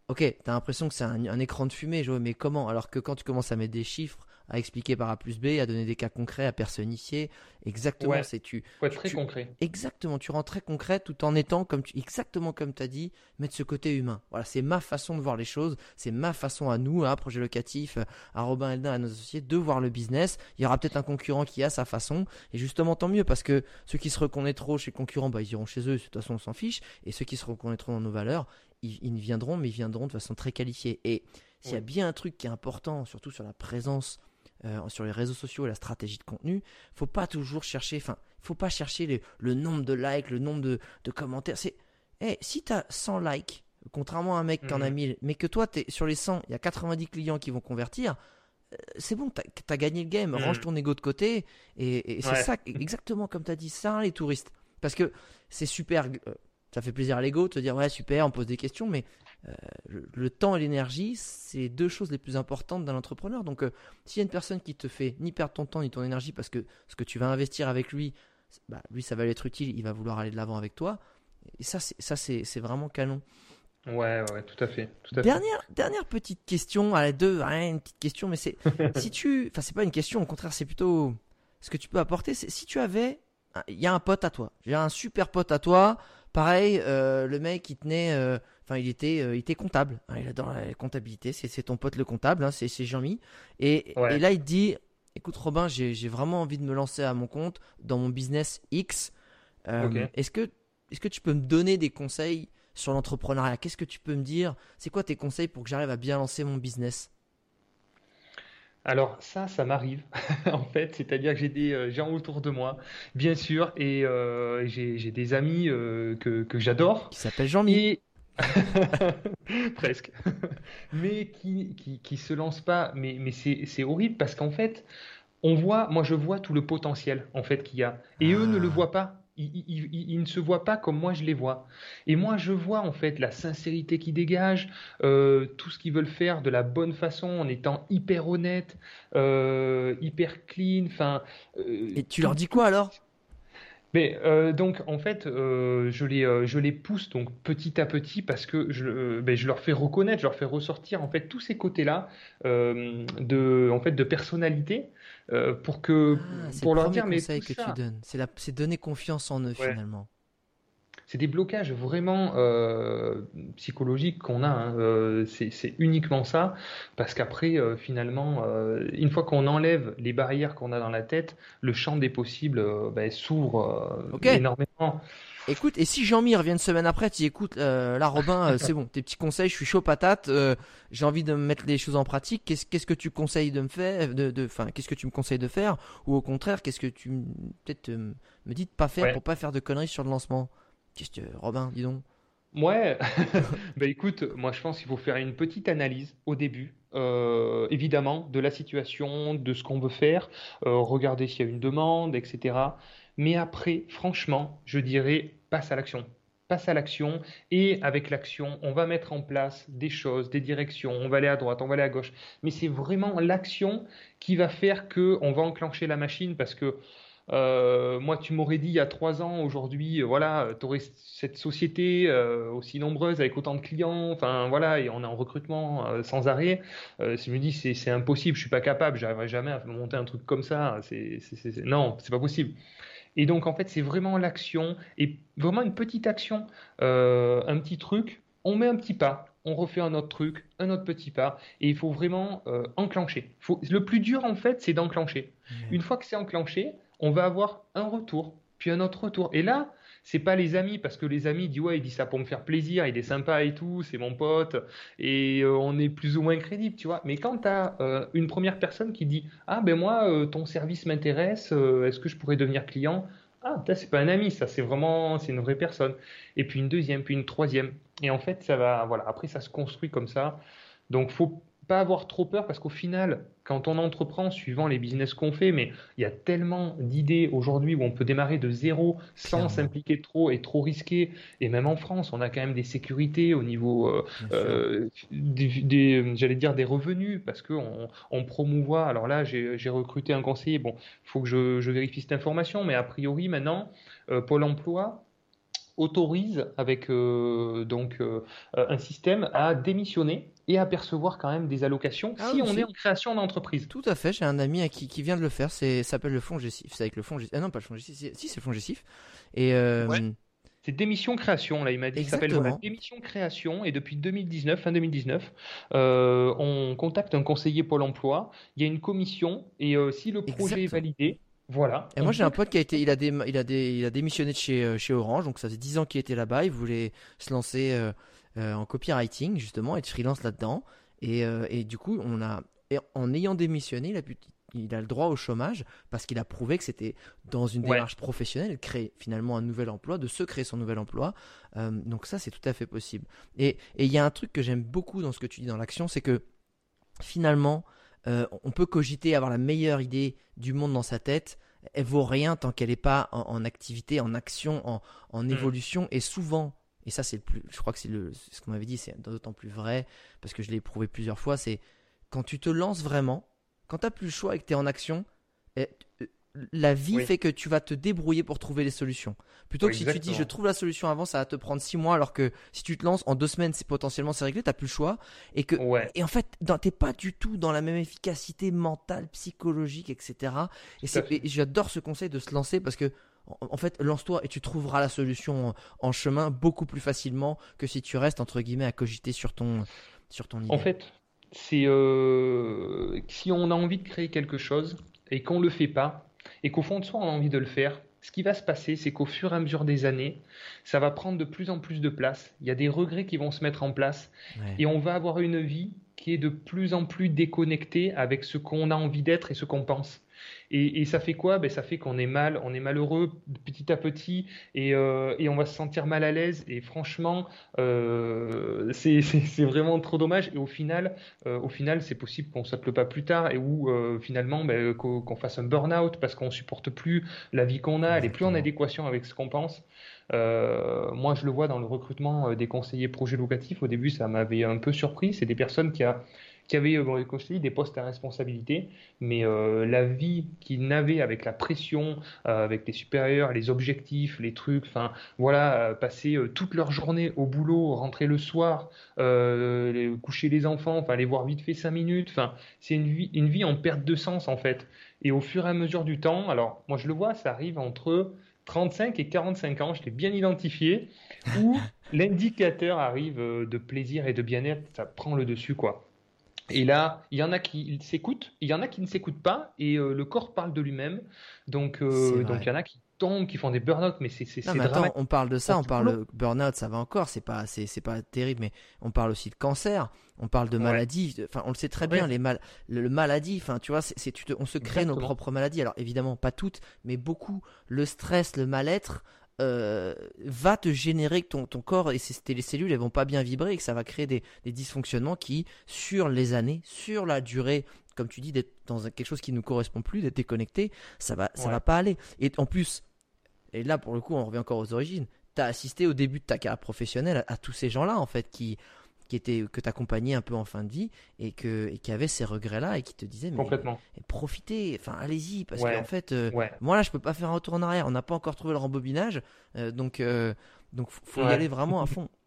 Ok, t'as l'impression que c'est un, un, écran de fumée, mais comment? Alors que quand tu commences à mettre des chiffres, à expliquer par A plus B, à donner des cas concrets, à personnifier. Exactement, c'est tu. Très concret. Exactement, tu rends très concret tout en étant comme tu, exactement comme tu as dit, mettre ce côté humain. Voilà, c'est ma façon de voir les choses, c'est ma façon à nous, à projet locatif, à Robin Eldin, à nos associés, de voir le business. Il y aura peut-être un concurrent qui a sa façon, et justement tant mieux parce que ceux qui se reconnaissent trop chez le concurrent, bah, ils iront chez eux, de toute façon on s'en fiche, et ceux qui se reconnaîtront dans nos valeurs, ils, ils viendront, mais ils viendront de façon très qualifiée. Et s'il y a bien un truc qui est important, surtout sur la présence euh, sur les réseaux sociaux et la stratégie de contenu, faut pas toujours chercher, enfin, faut pas chercher le nombre de likes, le nombre de, commentaires. C'est, hey, si tu as 100 likes, contrairement à un mec qui en a 1000, mhm. mais que toi, es, sur les 100, il y a 90 clients qui vont convertir, euh, c'est bon, tu as, gagné le game, range mhm. ton ego de côté, et, c'est ça, exactement comme tu as dit, ça, les touristes. Parce que c'est super, euh, ça fait plaisir à l'ego de te dire, ouais, super, on pose des questions, mais euh, le, temps et l'énergie, c'est deux choses les plus importantes d'un entrepreneur. Donc, euh, s'il y a une personne qui te fait ni perdre ton temps ni ton énergie parce que ce que tu vas investir avec lui, bah, lui, ça va lui être utile, il va vouloir aller de l'avant avec toi. Et ça, c'est, ça, c'est, vraiment canon. Ouais, ouais, tout à fait. dernière, dernière petite question, à deux, rien, une petite question, mais c'est *laughs* si tu, enfin, c'est pas une question, au contraire, c'est plutôt ce que tu peux apporter. C'est si tu avais, il y a un pote à toi, j'ai un super pote à toi, pareil, euh, le mec, il tenait Enfin, il était, euh, il était comptable. Hein, il adore la comptabilité. C'est ton pote le comptable, hein, c'est Jean-Mi. Et, là, il dit Écoute, Robin, j'ai vraiment envie de me lancer à mon compte dans mon business X. Euh, est-ce que, est que tu peux me donner des conseils sur l'entrepreneuriat? Qu'est-ce que tu peux me dire? C'est quoi tes conseils pour que j'arrive à bien lancer mon business? Alors ça, ça m'arrive *laughs* en fait, c'est-à-dire que j'ai des euh, gens autour de moi, bien sûr, et j'ai des amis que, que j'adore. Qui s'appellent Jean-Mi. *laughs* Presque. *laughs* mais qui, qui, qui, se lance pas. Mais, mais c'est horrible parce qu'en fait, on voit, moi je vois tout le potentiel en fait qu'il y a. Et eux ne le ah. voient pas. Ils, ne se voient pas comme moi je les vois. Et moi je vois en fait la sincérité qui dégage, euh, tout ce qu'ils veulent faire de la bonne façon en étant hyper honnête, euh, hyper clean. Enfin. Euh, Et tu leur dis quoi alors? Mais euh, donc en fait, euh, je les euh, je les pousse donc petit à petit parce que je ben, je leur fais reconnaître, je leur fais ressortir en fait tous ces côtés-là de en fait de personnalité pour que ah, pour leur dire mais que tu donnes, c'est c'est donner confiance en eux finalement c'est des blocages vraiment euh, psychologiques qu'on a. Hein. Euh, c'est uniquement ça, parce qu'après, euh, finalement, une fois qu'on enlève les barrières qu'on a dans la tête, le champ des possibles bah, s'ouvre énormément. Écoute, et si Jean-Mi revient une semaine après, tu écoutes, là Robin, c'est bon, tes petits conseils, je suis chaud patate, j'ai envie de mettre les choses en pratique. Qu'est-ce que tu conseilles de me faire, de, enfin, qu'est-ce que tu me conseilles de faire, ou au contraire, qu'est-ce que tu peut-être me dis de pas faire pour pas faire de conneries sur le lancement? Robin, dis donc? Ouais, *laughs* bah écoute, moi je pense qu'il faut faire une petite analyse au début, euh, évidemment, de la situation, de ce qu'on veut faire, euh, regarder s'il y a une demande, etc. Mais après, franchement, je dirais passe à l'action. Passe à l'action et avec l'action, on va mettre en place des choses, des directions, on va aller à droite, on va aller à gauche. Mais c'est vraiment l'action qui va faire que on va enclencher la machine parce que euh, moi, tu m'aurais dit il y a trois ans, aujourd'hui, euh, voilà, tu aurais cette société euh, aussi nombreuse avec autant de clients, enfin voilà, et on est en recrutement sans arrêt. je me dis c'est impossible, je suis pas capable, j'arriverai jamais à monter un truc comme ça. C'est non, c'est pas possible. Et donc en fait, c'est vraiment l'action et vraiment une petite action, un petit truc. On met un petit pas, on refait un autre truc, un autre petit pas, et il faut vraiment enclencher. Faut, le plus dur en fait, c'est d'enclencher. Mmh. Une fois que c'est enclenché, on va avoir un retour, puis un autre retour. Et là, c'est pas les amis, parce que les amis disent ouais, il dit ça pour me faire plaisir, il est sympa et tout, c'est mon pote, et euh, on est plus ou moins crédible, tu vois. Mais quand tu as euh, une première personne qui dit ah ben moi, euh, ton service m'intéresse, est-ce que je pourrais devenir client? Ah, c'est pas un ami, ça, c'est vraiment, c'est une vraie personne. Et puis une deuxième, puis une troisième. Et en fait, ça va, voilà, après ça se construit comme ça. Donc faut pas avoir trop peur parce qu'au final, quand on entreprend, suivant les business qu'on fait, mais il y a tellement d'idées aujourd'hui où on peut démarrer de zéro sans s'impliquer trop et trop risquer. Et même en France, on a quand même des sécurités au niveau euh, euh des, j'allais dire des revenus parce qu'on on promouvoit. Alors là, j'ai recruté un conseiller. Bon, il faut que je, je, vérifie cette information, mais a priori maintenant, euh, Pôle Emploi autorise avec donc un système à démissionner et à percevoir quand même des allocations ah si on est en création d'entreprise. Tout à fait, j'ai un ami qui, qui, vient de le faire, c'est s'appelle le fonds Gessif, c'est avec le fonds Ah non, pas le fonds Gessif, si c'est le fonds Gessif. Et c'est démission création là il m'a dit ça s'appelle voilà, démission création. Et depuis 2019 fin 2019 euh, on contacte un conseiller Pôle Emploi. Il y a une commission et euh, si le projet est validé voilà. Et moi j'ai un pote qui a été, il a, il a, il a démissionné de chez, euh, chez Orange, donc ça fait 10 ans qu'il était là-bas, il voulait se lancer en copywriting justement, être freelance là-dedans, et, et, du coup on a, en ayant démissionné, il a pu il a le droit au chômage parce qu'il a prouvé que c'était dans une démarche professionnelle, créer finalement un nouvel emploi, de se créer son nouvel emploi. Euh, donc ça, c'est tout à fait possible. Et il y a un truc que j'aime beaucoup dans ce que tu dis dans l'action, c'est que finalement, euh, on peut cogiter, avoir la meilleure idée du monde dans sa tête. Elle vaut rien tant qu'elle n'est pas en, activité, en action, en, mm. évolution. Et souvent, et ça c'est le plus, je crois que c'est ce qu'on m'avait dit, c'est d'autant plus vrai parce que je l'ai éprouvé plusieurs fois, c'est quand tu te lances vraiment, quand tu n'as plus le choix et que tu es en action, eh, la vie fait que tu vas te débrouiller pour trouver les solutions. Plutôt que si tu dis je trouve la solution avant, ça va te prendre six mois, alors que si tu te lances en deux semaines, c'est potentiellement c'est réglé, t'as plus le choix. Et que et en fait, t'es pas du tout dans la même efficacité mentale, psychologique, etc. Et, j'adore ce conseil de se lancer parce que en fait, lance-toi et tu trouveras la solution en, chemin beaucoup plus facilement que si tu restes entre guillemets à cogiter sur ton sur ton idée. En fait, c'est euh, si on a envie de créer quelque chose et qu'on ne le fait pas, et qu'au fond de soi on a envie de le faire, ce qui va se passer, c'est qu'au fur et à mesure des années, ça va prendre de plus en plus de place. Il y a des regrets qui vont se mettre en place et on va avoir une vie qui est de plus en plus déconnectée avec ce qu'on a envie d'être et ce qu'on pense. Et, ça fait quoi? Ben, Ça fait qu'on est mal, on est malheureux petit à petit et, euh, et on va se sentir mal à l'aise. Et franchement, euh, c'est vraiment trop dommage. Et au final, euh, au final c'est possible qu'on ne s'appelle pas plus tard et où finalement ben, qu'on fasse un burn-out parce qu'on supporte plus la vie qu'on a, elle est plus en adéquation avec ce qu'on pense. Euh, moi, je le vois dans le recrutement des conseillers projets locatifs. Au début, ça m'avait un peu surpris. C'est des personnes qui, a, qui avaient, euh, comme je des postes à responsabilité, mais euh, la vie qu'ils n'avaient avec la pression, euh, avec les supérieurs, les objectifs, les trucs, enfin voilà, passer toute leur journée au boulot, rentrer le soir, coucher les enfants, enfin les voir vite fait cinq minutes, enfin c'est une vie, une vie en perte de sens en fait. Et au fur et à mesure du temps, alors moi je le vois, ça arrive entre 35 et 45 ans, je l'ai bien identifié, où *laughs* l'indicateur arrive de plaisir et de bien-être, ça prend le dessus quoi. Et là, il y en a qui s'écoutent, il y en a qui ne s'écoutent pas, et euh, le corps parle de lui-même. Donc, euh, donc il y en a qui tombent, qui font des burn-out, mais c'est c'est attends, on parle de ça, on parle de burn-out, ça va encore, c'est pas c'est pas terrible, mais on parle aussi de cancer, on parle de maladie. Enfin, on le sait très bien, les mal le, maladie. Enfin, tu vois, c'est on se crée nos propres maladies. Alors évidemment, pas toutes, mais beaucoup. Le stress, le mal-être. Euh, va te générer que ton, ton corps et les cellules elles vont pas bien vibrer et que ça va créer des, des dysfonctionnements qui, sur les années, sur la durée, comme tu dis, d'être dans quelque chose qui ne nous correspond plus, d'être déconnecté, ça va, ça va pas aller. Et en plus, et là pour le coup, on revient encore aux origines, tu as assisté au début de ta carrière professionnelle à tous ces gens-là en fait qui qui était que t'accompagnais un peu en fin de vie et que et qui avait ces regrets là et qui te disait mais Complètement. profitez enfin allez-y parce qu'en fait euh, moi là je peux pas faire un retour en arrière. On n'a pas encore trouvé le rembobinage euh, donc euh, donc faut y aller vraiment à fond. *laughs*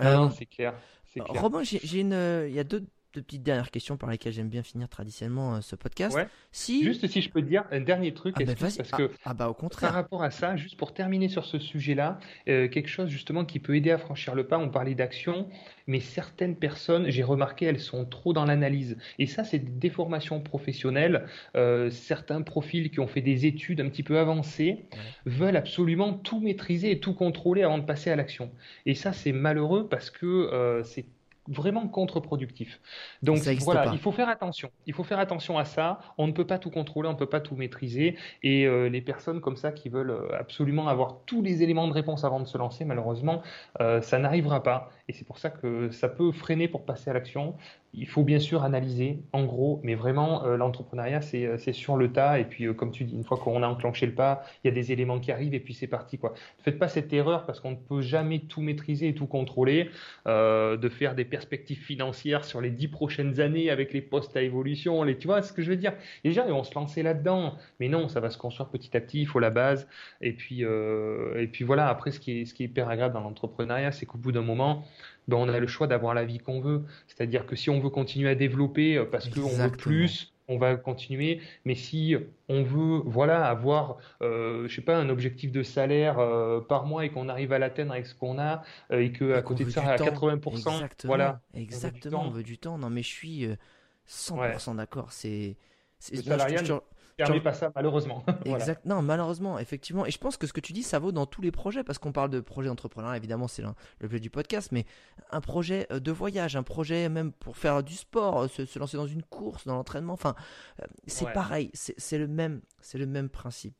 Non, c'est clair, clair. Robin j'ai une il y a deux deux petites dernières questions par lesquelles j'aime bien finir traditionnellement euh, ce podcast. Si... Juste si je peux te dire un dernier truc, ah bah parce que ah, ah, bah au contraire. Par rapport à ça, juste pour terminer sur ce sujet-là, euh, quelque chose justement qui peut aider à franchir le pas. On parlait d'action, mais certaines personnes, j'ai remarqué, elles sont trop dans l'analyse. Et ça, c'est des déformations professionnelles. Euh, certains profils qui ont fait des études un petit peu avancées veulent absolument tout maîtriser et tout contrôler avant de passer à l'action. Et ça, c'est malheureux parce que c'est vraiment contre-productif. Donc voilà, il faut faire attention. Il faut faire attention à ça. On ne peut pas tout contrôler, on ne peut pas tout maîtriser. Et euh, les personnes comme ça qui veulent euh, absolument avoir tous les éléments de réponse avant de se lancer, malheureusement, euh, ça n'arrivera pas. Et c'est pour ça que ça peut freiner pour passer à l'action. Il faut bien sûr analyser, en gros, mais vraiment, euh, l'entrepreneuriat, c'est, c'est sur le tas. Et puis, comme tu dis, une fois qu'on a enclenché le pas, il y a des éléments qui arrivent et puis c'est parti. Quoi. Ne faites pas cette erreur parce qu'on ne peut jamais tout maîtriser et tout contrôler, de faire des perspectives financières sur les dix prochaines années avec les postes à évolution. Les, tu vois ce que je veux dire? Les gens, ils vont se lancer là-dedans. Mais non, ça va se construire petit à petit, il faut la base. Et puis, et puis voilà, après, ce qui est, ce qui est hyper agréable dans l'entrepreneuriat, c'est qu'au bout d'un moment, ben, on a le choix d'avoir la vie qu'on veut. C'est-à-dire que si on veut continuer à développer euh, parce qu'on veut plus, on va continuer. Mais si on veut, voilà, avoir, euh, je sais pas, un objectif de salaire euh, par mois et qu'on arrive à l'atteindre avec ce qu'on a et que à côté de ça, à 80%, voilà, exactement, on veut du temps. Non, mais je suis 100% d'accord. C'est, c'est permet pas ça, malheureusement. *laughs* exact. Non, malheureusement, effectivement. Et je pense que ce que tu dis, ça vaut dans tous les projets, parce qu'on parle de projet d'entrepreneur, évidemment, c'est l'objet du podcast, mais un projet euh, de voyage, un projet même pour faire du sport, euh, se, lancer dans une course, dans l'entraînement, enfin, euh, c'est pareil, c'est le même, c'est le même principe.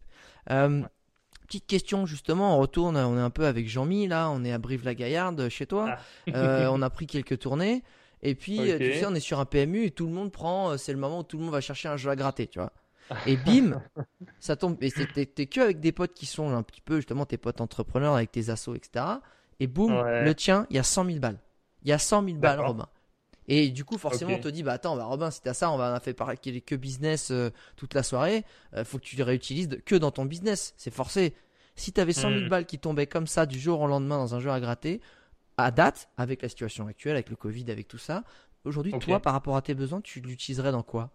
Petite question justement, on retourne, on est un peu avec Jean-Mi là, on est à Brive-la-Gaillarde chez toi, ah. *laughs* on a pris quelques tournées. Et puis, tu sais, on est sur un PMU et tout le monde prend, c'est le moment où tout le monde va chercher un jeu à gratter, tu vois. Et bim, ça tombe. Et t'es que avec des potes qui sont un petit peu justement tes potes entrepreneurs avec tes assos, etc. Et boum, le tien, il y a 100 000 balles. Il y a 100 000 balles, Robin. Et du coup, forcément, on te dit, bah attends, bah, Robin, si t'as ça, on va faire parler que business euh, toute la soirée. Euh, faut que tu les réutilises que dans ton business. C'est forcé. Si t'avais 100 000 hmm. balles qui tombaient comme ça du jour au lendemain dans un jeu à gratter, à date, avec la situation actuelle, avec le Covid, avec tout ça, aujourd'hui, toi, par rapport à tes besoins, tu l'utiliserais dans quoi?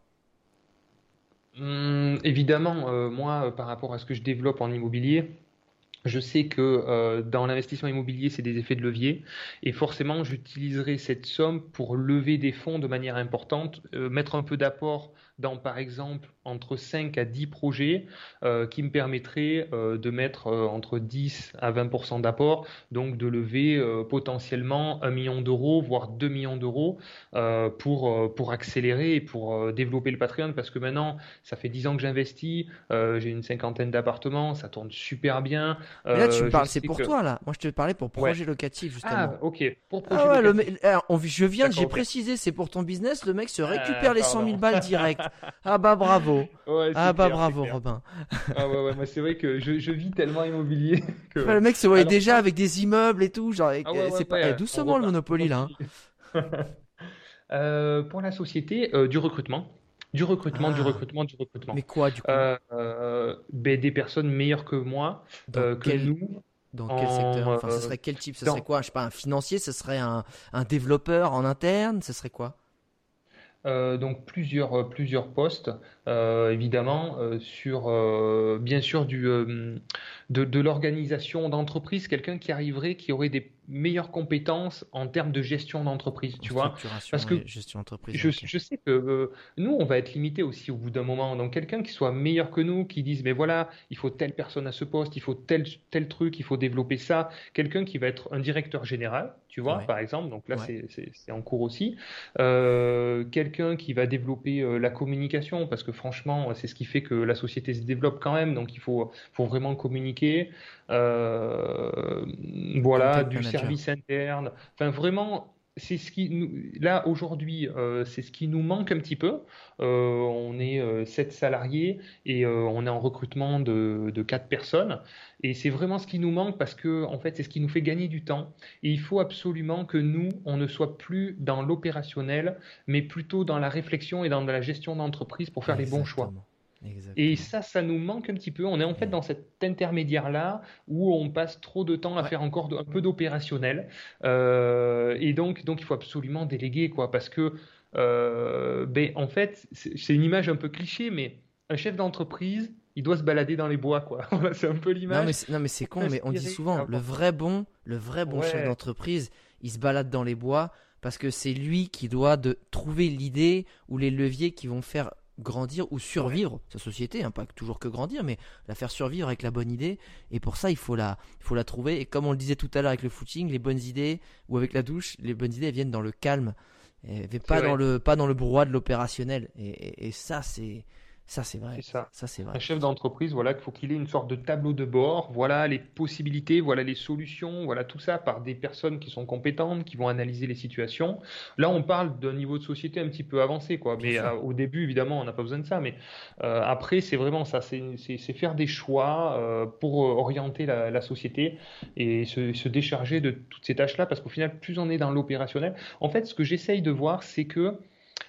Hum, évidemment, euh, moi, euh, par rapport à ce que je développe en immobilier, je sais que euh, dans l'investissement immobilier, c'est des effets de levier. Et forcément, j'utiliserai cette somme pour lever des fonds de manière importante, mettre un peu d'apport dans, par exemple, entre 5 à 10 projets euh, qui me permettraient euh, de mettre euh, entre 10 à 20% d'apport, donc de lever potentiellement 1 million d'euros, voire 2 millions d'euros pour, pour accélérer et pour développer le patrimoine parce que maintenant, ça fait 10 ans que j'investis, j'ai une cinquantaine d'appartements, ça tourne super bien. Mais là, tu me parles, c'est pour toi, là. Moi, je te parlais pour projet locatif, justement. Ah, ok. Pour ah projet locatif. je viens, j'ai précisé, c'est pour ton business, le mec se récupère les 100 000 balles direct. Ah bah bravo. ah bah bravo Robin. ah ouais, ouais, moi c'est vrai que je, je, vis tellement immobilier *laughs* que. le mec se voyait déjà avec des immeubles et tout, genre ah c'est pas eh, doucement le Monopoly là. Hein. *laughs* euh, pour la société, euh, du recrutement. Du recrutement, du ah. recrutement, du recrutement. Mais quoi du coup euh, euh ben, Des personnes meilleures que moi, euh, que nous. Dans quel secteur? Enfin, ce serait quel type? Ce serait quoi? Je sais pas, un financier Ce serait un, un développeur en interne? Ce serait quoi? Euh, donc plusieurs, euh, plusieurs postes, euh, évidemment, sur bien sûr du, de, de l'organisation d'entreprise, quelqu'un qui arriverait, qui aurait des meilleures compétences en termes de gestion d'entreprise, tu vois. Parce que gestion je, je, sais que euh, nous, on va être limité aussi au bout d'un moment. Donc, quelqu'un qui soit meilleur que nous, qui dise, mais voilà, il faut telle personne à ce poste, il faut tel, tel truc, il faut développer ça. Quelqu'un qui va être un directeur général, tu vois, par exemple. Donc là, c'est en cours aussi. Euh, quelqu'un qui va développer euh, la communication, parce que franchement, c'est ce qui fait que la société se développe quand même. Donc, il faut, faut vraiment communiquer. Voilà, du service interne. Enfin, vraiment, c'est ce qui nous, là aujourd'hui, euh, c'est ce qui nous manque un petit peu. Euh, on est euh, sept salariés et on est en recrutement de, de 4 personnes. Et c'est vraiment ce qui nous manque parce que en fait, c'est ce qui nous fait gagner du temps. Et il faut absolument que nous, on ne soit plus dans l'opérationnel, mais plutôt dans la réflexion et dans la gestion d'entreprise pour faire les bons choix. Et ça, ça nous manque un petit peu. On est en fait dans cet intermédiaire-là où on passe trop de temps à faire encore un peu d'opérationnel. Euh, et donc, donc, il faut absolument déléguer, quoi, parce que, euh, ben, en fait, c'est une image un peu cliché, mais un chef d'entreprise, il doit se balader dans les bois, quoi. *laughs* c'est un peu l'image. Non, mais c'est con, mais on dit souvent, le vrai bon, le vrai bon chef d'entreprise, il se balade dans les bois parce que c'est lui qui doit de trouver l'idée ou les leviers qui vont faire grandir ou survivre sa société, hein, pas toujours que grandir, mais la faire survivre avec la bonne idée. Et pour ça, il faut la, il faut la trouver. Et comme on le disait tout à l'heure avec le footing, les bonnes idées ou avec la douche, les bonnes idées elles viennent dans le calme, et pas dans le, pas dans le brouhaha de l'opérationnel. Et, ça, c'est, Ça, c'est vrai. ça. Ça, c'est vrai. Un chef d'entreprise, voilà, qu'il faut qu'il ait une sorte de tableau de bord, voilà les possibilités, voilà les solutions, voilà tout ça par des personnes qui sont compétentes, qui vont analyser les situations. Là, on parle d'un niveau de société un petit peu avancé, quoi. Mais euh, au début, évidemment, on n'a pas besoin de ça. Mais euh, après, c'est vraiment ça, c'est faire des choix euh, pour orienter la, la, société et se, se décharger de toutes ces tâches-là, parce qu'au final, plus on est dans l'opérationnel, en fait, ce que j'essaye de voir, c'est que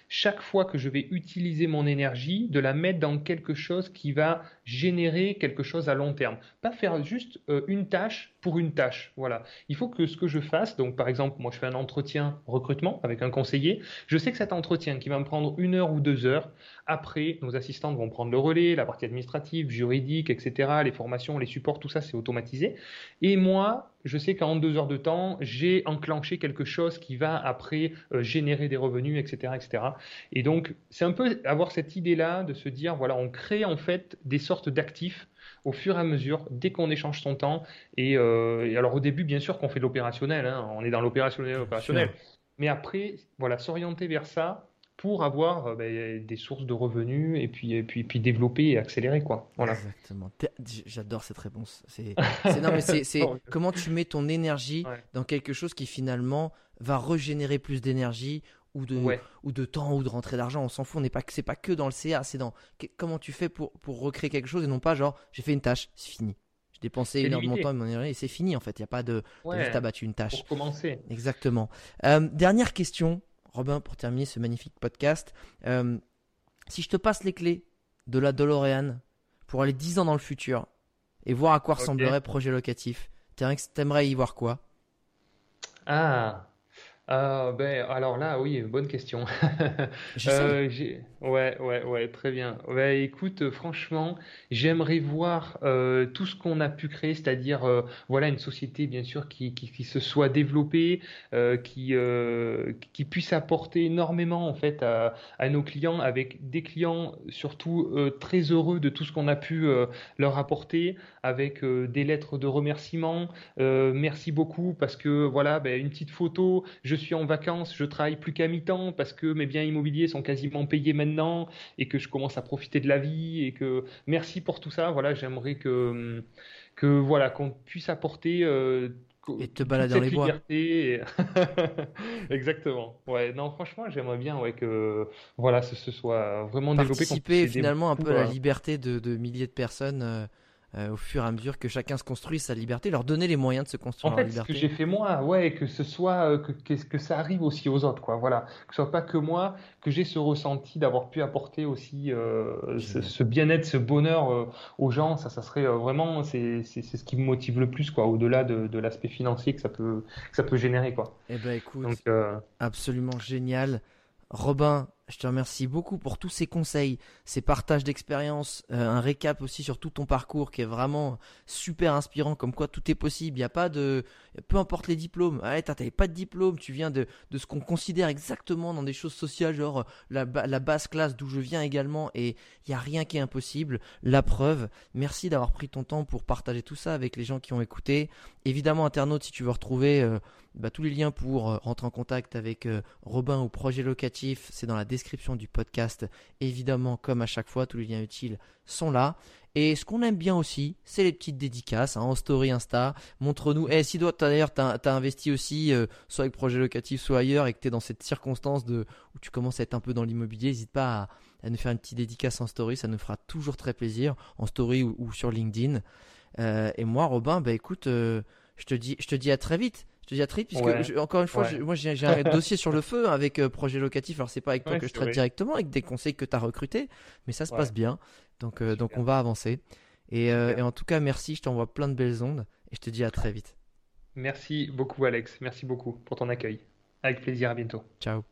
chaque fois que je vais utiliser mon énergie, de la mettre dans quelque chose qui va générer quelque chose à long terme. Pas faire juste euh, une tâche pour une tâche. Voilà. Il faut que ce que je fasse, donc par exemple, moi je fais un entretien recrutement avec un conseiller, je sais que cet entretien qui va me prendre une heure ou deux heures, après, nos assistantes vont prendre le relais, la partie administrative, juridique, etc., les formations, les supports, tout ça, c'est automatisé. Et moi, je sais qu'en deux heures de temps, j'ai enclenché quelque chose qui va après euh, générer des revenus, etc., etc. Et donc, c'est un peu avoir cette idée-là de se dire, voilà, on crée en fait des sortes d'actifs au fur et à mesure, dès qu'on échange son temps. Et, euh, alors au début, bien sûr qu'on fait de l'opérationnel, hein, on est dans l'opérationnel, opérationnel. Mais après, voilà, s'orienter vers ça, pour avoir euh, ben, des sources de revenus et puis, et puis, puis développer et accélérer. Quoi. Voilà. Exactement. J'adore cette réponse. C'est *laughs* non, mais c'est comment tu mets ton énergie dans quelque chose qui finalement va régénérer plus d'énergie ou de, ou de temps ou de rentrée d'argent. On s'en fout. n'est pas, c'est pas que dans le CA. C'est dans comment tu fais pour, pour recréer quelque chose et non pas genre j'ai fait une tâche, c'est fini. J'ai dépensé une heure de mon temps et c'est fini en fait. Il n'y a pas de. Ouais. juste abattu une tâche. Pour commencer. Exactement. Euh, dernière question Robin, pour terminer ce magnifique podcast, euh, si je te passe les clés de la DeLorean pour aller 10 ans dans le futur et voir à quoi ressemblerait projet locatif, t'aimerais y voir quoi? Ah, ah, ben, alors là, oui, bonne question. *laughs* euh, ouais, ouais, ouais, très bien. Ouais, écoute, franchement, j'aimerais voir euh, tout ce qu'on a pu créer, c'est-à-dire, euh, voilà, une société, bien sûr, qui, qui, qui se soit développée, euh, qui, euh, qui puisse apporter énormément, en fait, à, à, nos clients, avec des clients surtout euh, très heureux de tout ce qu'on a pu leur apporter, avec des lettres de remerciement. merci beaucoup parce que, voilà, ben, une petite photo, je suis en vacances, je travaille plus qu'à mi-temps parce que mes biens immobiliers sont quasiment payés maintenant et que je commence à profiter de la vie et que merci pour tout ça. Voilà, j'aimerais que que voilà qu'on puisse apporter euh, et te balader dans les bois. *laughs* Exactement. Ouais, non, franchement, j'aimerais bien ouais, que voilà, ce, ce soit vraiment développé. Participer finalement un peu à la liberté de, de milliers de personnes. Euh, au fur et à mesure que chacun se construit sa liberté, leur donner les moyens de se construire en fait, liberté. Ce que j'ai fait moi, ouais, que ce soit euh, que, que, ça arrive aussi aux autres, quoi. Voilà, que ce soit pas que moi, que j'ai ce ressenti d'avoir pu apporter aussi euh, ce, bien-être, ce bonheur aux gens. Ça, ça serait vraiment, c'est ce qui me motive le plus, quoi, au-delà de, de l'aspect financier que ça peut que ça peut générer, quoi. Eh ben écoute, absolument génial. Robin, je te remercie beaucoup pour tous ces conseils, ces partages d'expérience, euh, un récap aussi sur tout ton parcours qui est vraiment super inspirant, comme quoi tout est possible. Il n'y a pas de, peu importe les diplômes. tu t'avais pas de diplôme, tu viens de, de ce qu'on considère exactement dans des choses sociales, genre la, la basse classe d'où je viens également, et il n'y a rien qui est impossible. La preuve. Merci d'avoir pris ton temps pour partager tout ça avec les gens qui ont écouté. Évidemment, internaute, si tu veux retrouver euh, bah, tous les liens pour euh, rentrer en contact avec Robin ou Projet Locatif, c'est dans la description du podcast. Évidemment, comme à chaque fois, tous les liens utiles sont là. Et ce qu'on aime bien aussi, c'est les petites dédicaces hein, en story Insta. Montre-nous. Et eh, si toi, d'ailleurs, tu as, investi aussi, euh, soit avec projet locatif, soit ailleurs, et que tu es dans cette circonstance de, où tu commences à être un peu dans l'immobilier, n'hésite pas à, nous faire une petite dédicace en story. Ça nous fera toujours très plaisir, en story ou, sur LinkedIn. Euh, et moi, Robin, bah écoute, euh, je, te dis, je te dis à très vite. Je te dis à très vite, puisque encore une fois, moi j'ai un *laughs* dossier sur le feu avec euh, projet locatif. Alors c'est pas avec toi que je traite directement, avec des conseils que tu as recrutés, mais ça se passe bien. Donc, euh, donc on va avancer. Et, euh, et, en tout cas, merci, je t'envoie plein de belles ondes et je te dis à très vite. Merci beaucoup Alex, merci beaucoup pour ton accueil. Avec plaisir, à bientôt. Ciao.